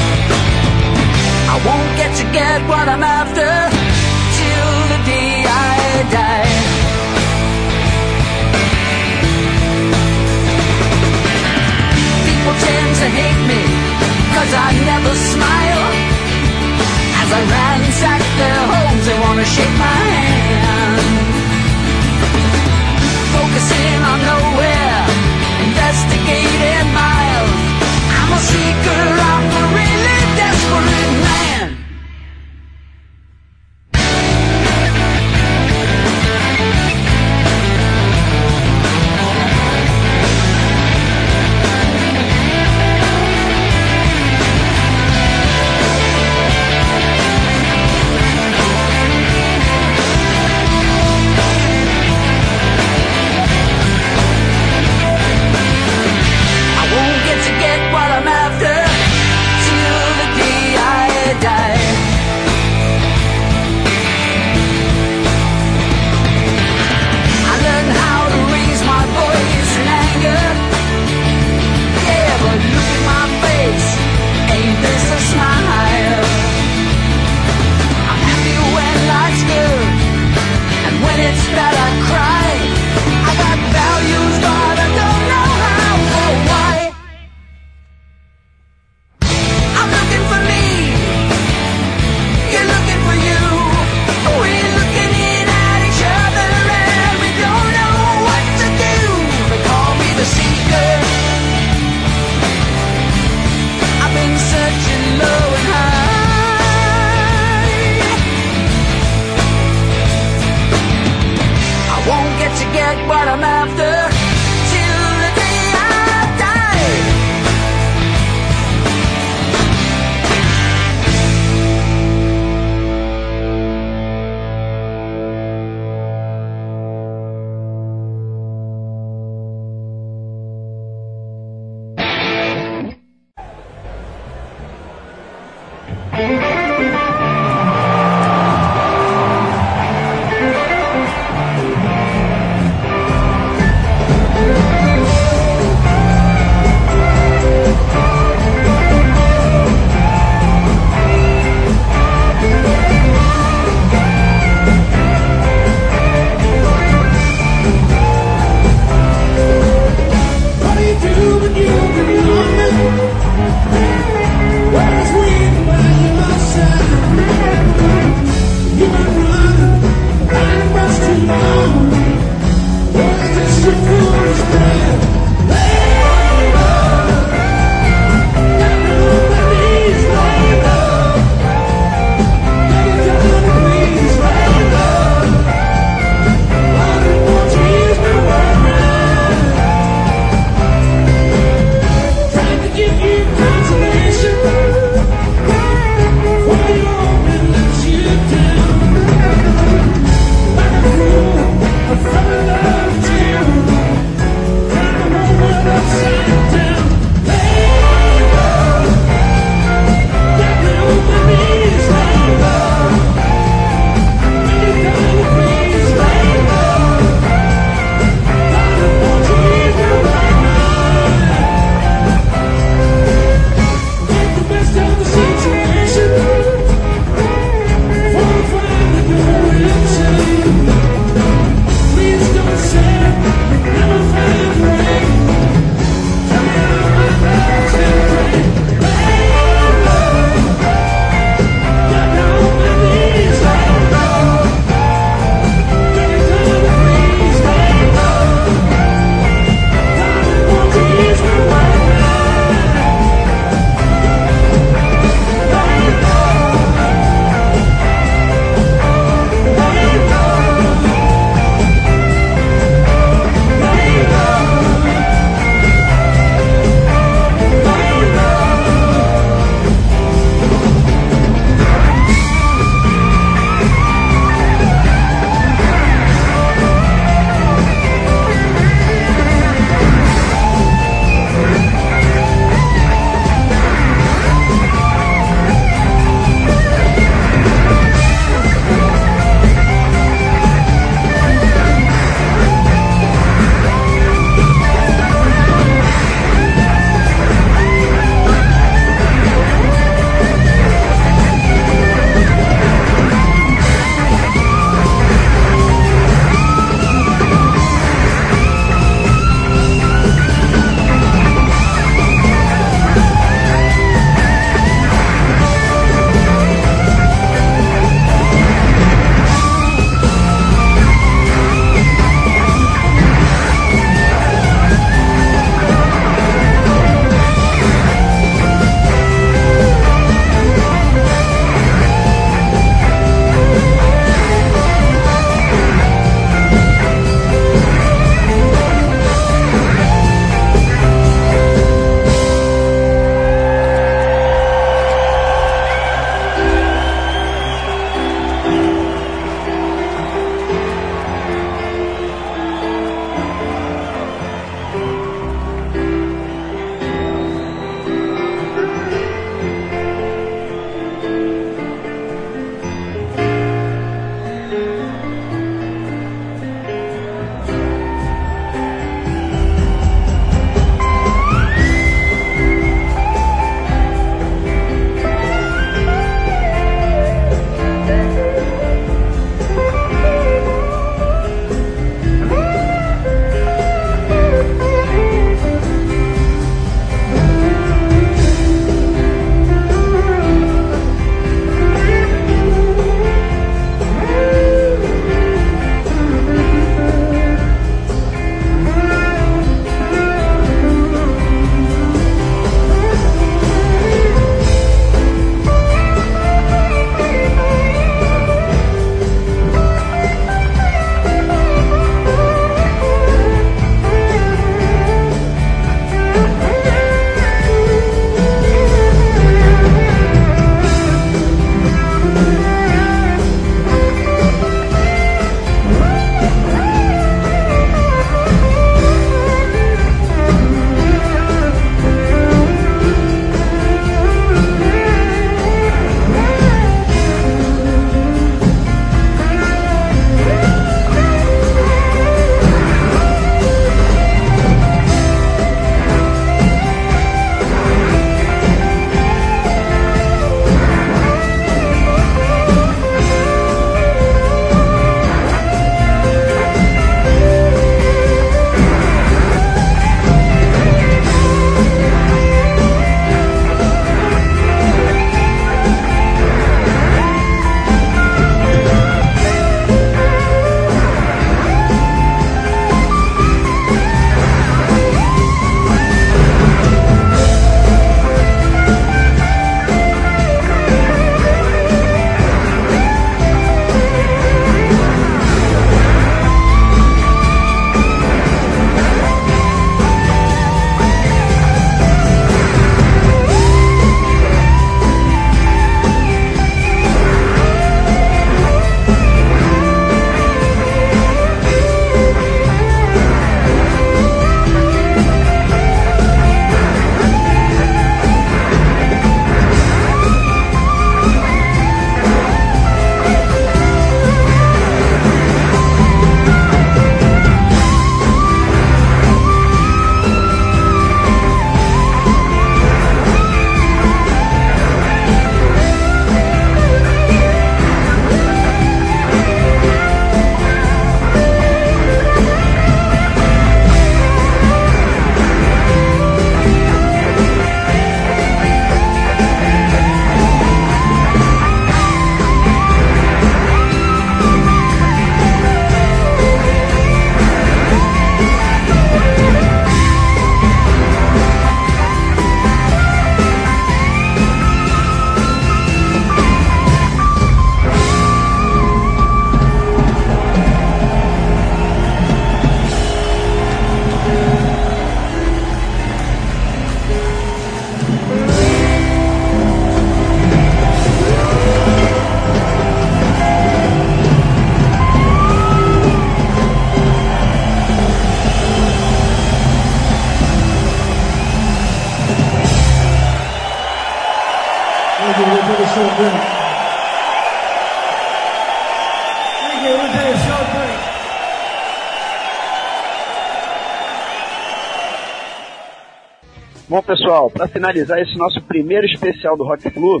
Pessoal, para finalizar esse nosso primeiro especial do Rock Flu,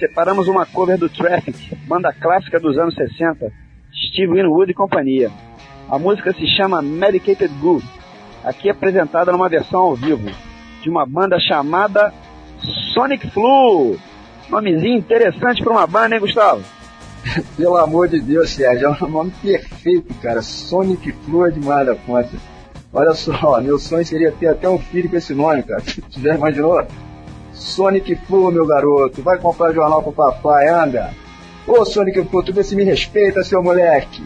separamos uma cover do Traffic, banda clássica dos anos 60, Steve Winwood e companhia. A música se chama Medicated Goo, aqui apresentada numa versão ao vivo, de uma banda chamada Sonic Flu. Nomezinho interessante para uma banda, hein, Gustavo? Pelo amor de Deus, Sérgio, é um nome perfeito, cara. Sonic Flu é demais da conta. Olha só, meu sonho seria ter até um filho com esse nome, cara. Tu já imaginou? Sonic Flu, meu garoto, vai comprar jornal pro papai, anda. Ô Sonic Flu, tu vê se me respeita, seu moleque.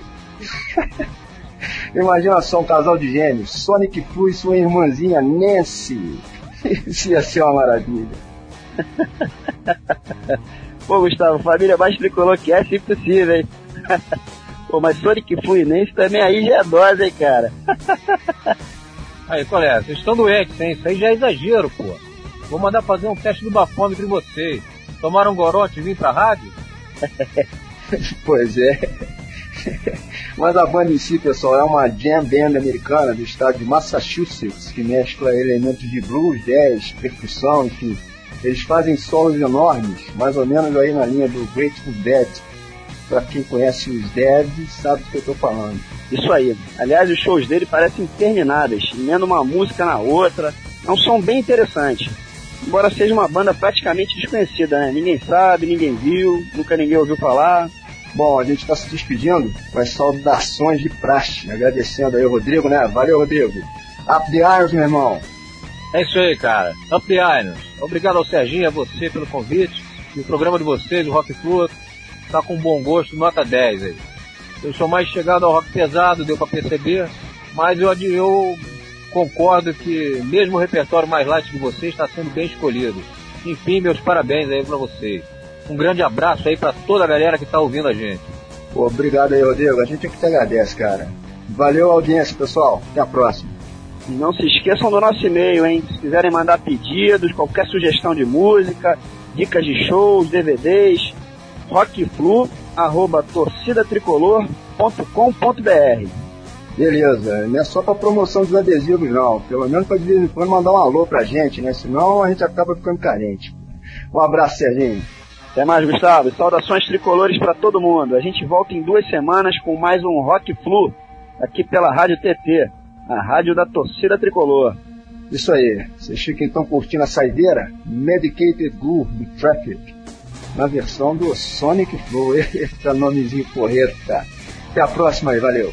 Imagina só um casal de gêmeos, Sonic Flu e sua irmãzinha Nancy. Isso ia ser uma maravilha. Pô, Gustavo, família mais tricolor que é, se possível, hein? Pô, mas Sonic Fluminense também aí já é dose, hein, cara? Aí, qual é? Vocês estão doentes, hein? Isso aí já é exagero, pô. Vou mandar fazer um teste do bafômetro em vocês. Tomaram um gorote e vim pra rádio? Pois é. Mas a banda em si, pessoal, é uma jam band americana do estado de Massachusetts, que mescla elementos de blues, jazz, percussão, enfim. Eles fazem solos enormes, mais ou menos aí na linha do Grateful Dead. Pra quem conhece os Dead, sabe do que eu tô falando. Isso aí. Aliás, os shows dele parecem intermináveis, emenda uma música na outra. É um som bem interessante. Embora seja uma banda praticamente desconhecida, né? Ninguém sabe, ninguém viu, nunca ninguém ouviu falar. Bom, a gente está se despedindo com as saudações de praxe, agradecendo aí o Rodrigo, né? Valeu, Rodrigo. Up the Irons, meu irmão. É isso aí, cara. Up the Irons. Obrigado ao Serginho a você pelo convite. E o programa de vocês, o Rock Flu, tá com bom gosto, nota 10 aí. Eu sou mais chegado ao rock pesado, deu pra perceber, mas eu, eu concordo que mesmo o repertório mais light de vocês está sendo bem escolhido. Enfim, meus parabéns aí pra vocês. Um grande abraço aí pra toda a galera que tá ouvindo a gente. Pô, obrigado aí, Rodrigo. A gente é que te agradece, cara. Valeu a audiência, pessoal. Até a próxima. E não se esqueçam do nosso e-mail, hein? Se quiserem mandar pedidos, qualquer sugestão de música, dicas de shows, DVDs, rockflu, arroba torcidatricolor.com.br. Beleza, não é só pra promoção dos adesivos, não. Pelo menos pra de vez em quando mandar um alô pra gente, né? Senão a gente acaba ficando carente. Um abraço, Serginho. Até mais, Gustavo. Saudações tricolores para todo mundo. A gente volta em duas semanas com mais um Rock Flu, aqui pela Rádio TT, a rádio da torcida tricolor. Isso aí. Vocês ficam então curtindo a saideira Medicated Goo do Traffic, na versão do Sonic Flow. Eita, nomezinho porreta. Até a próxima aí, valeu.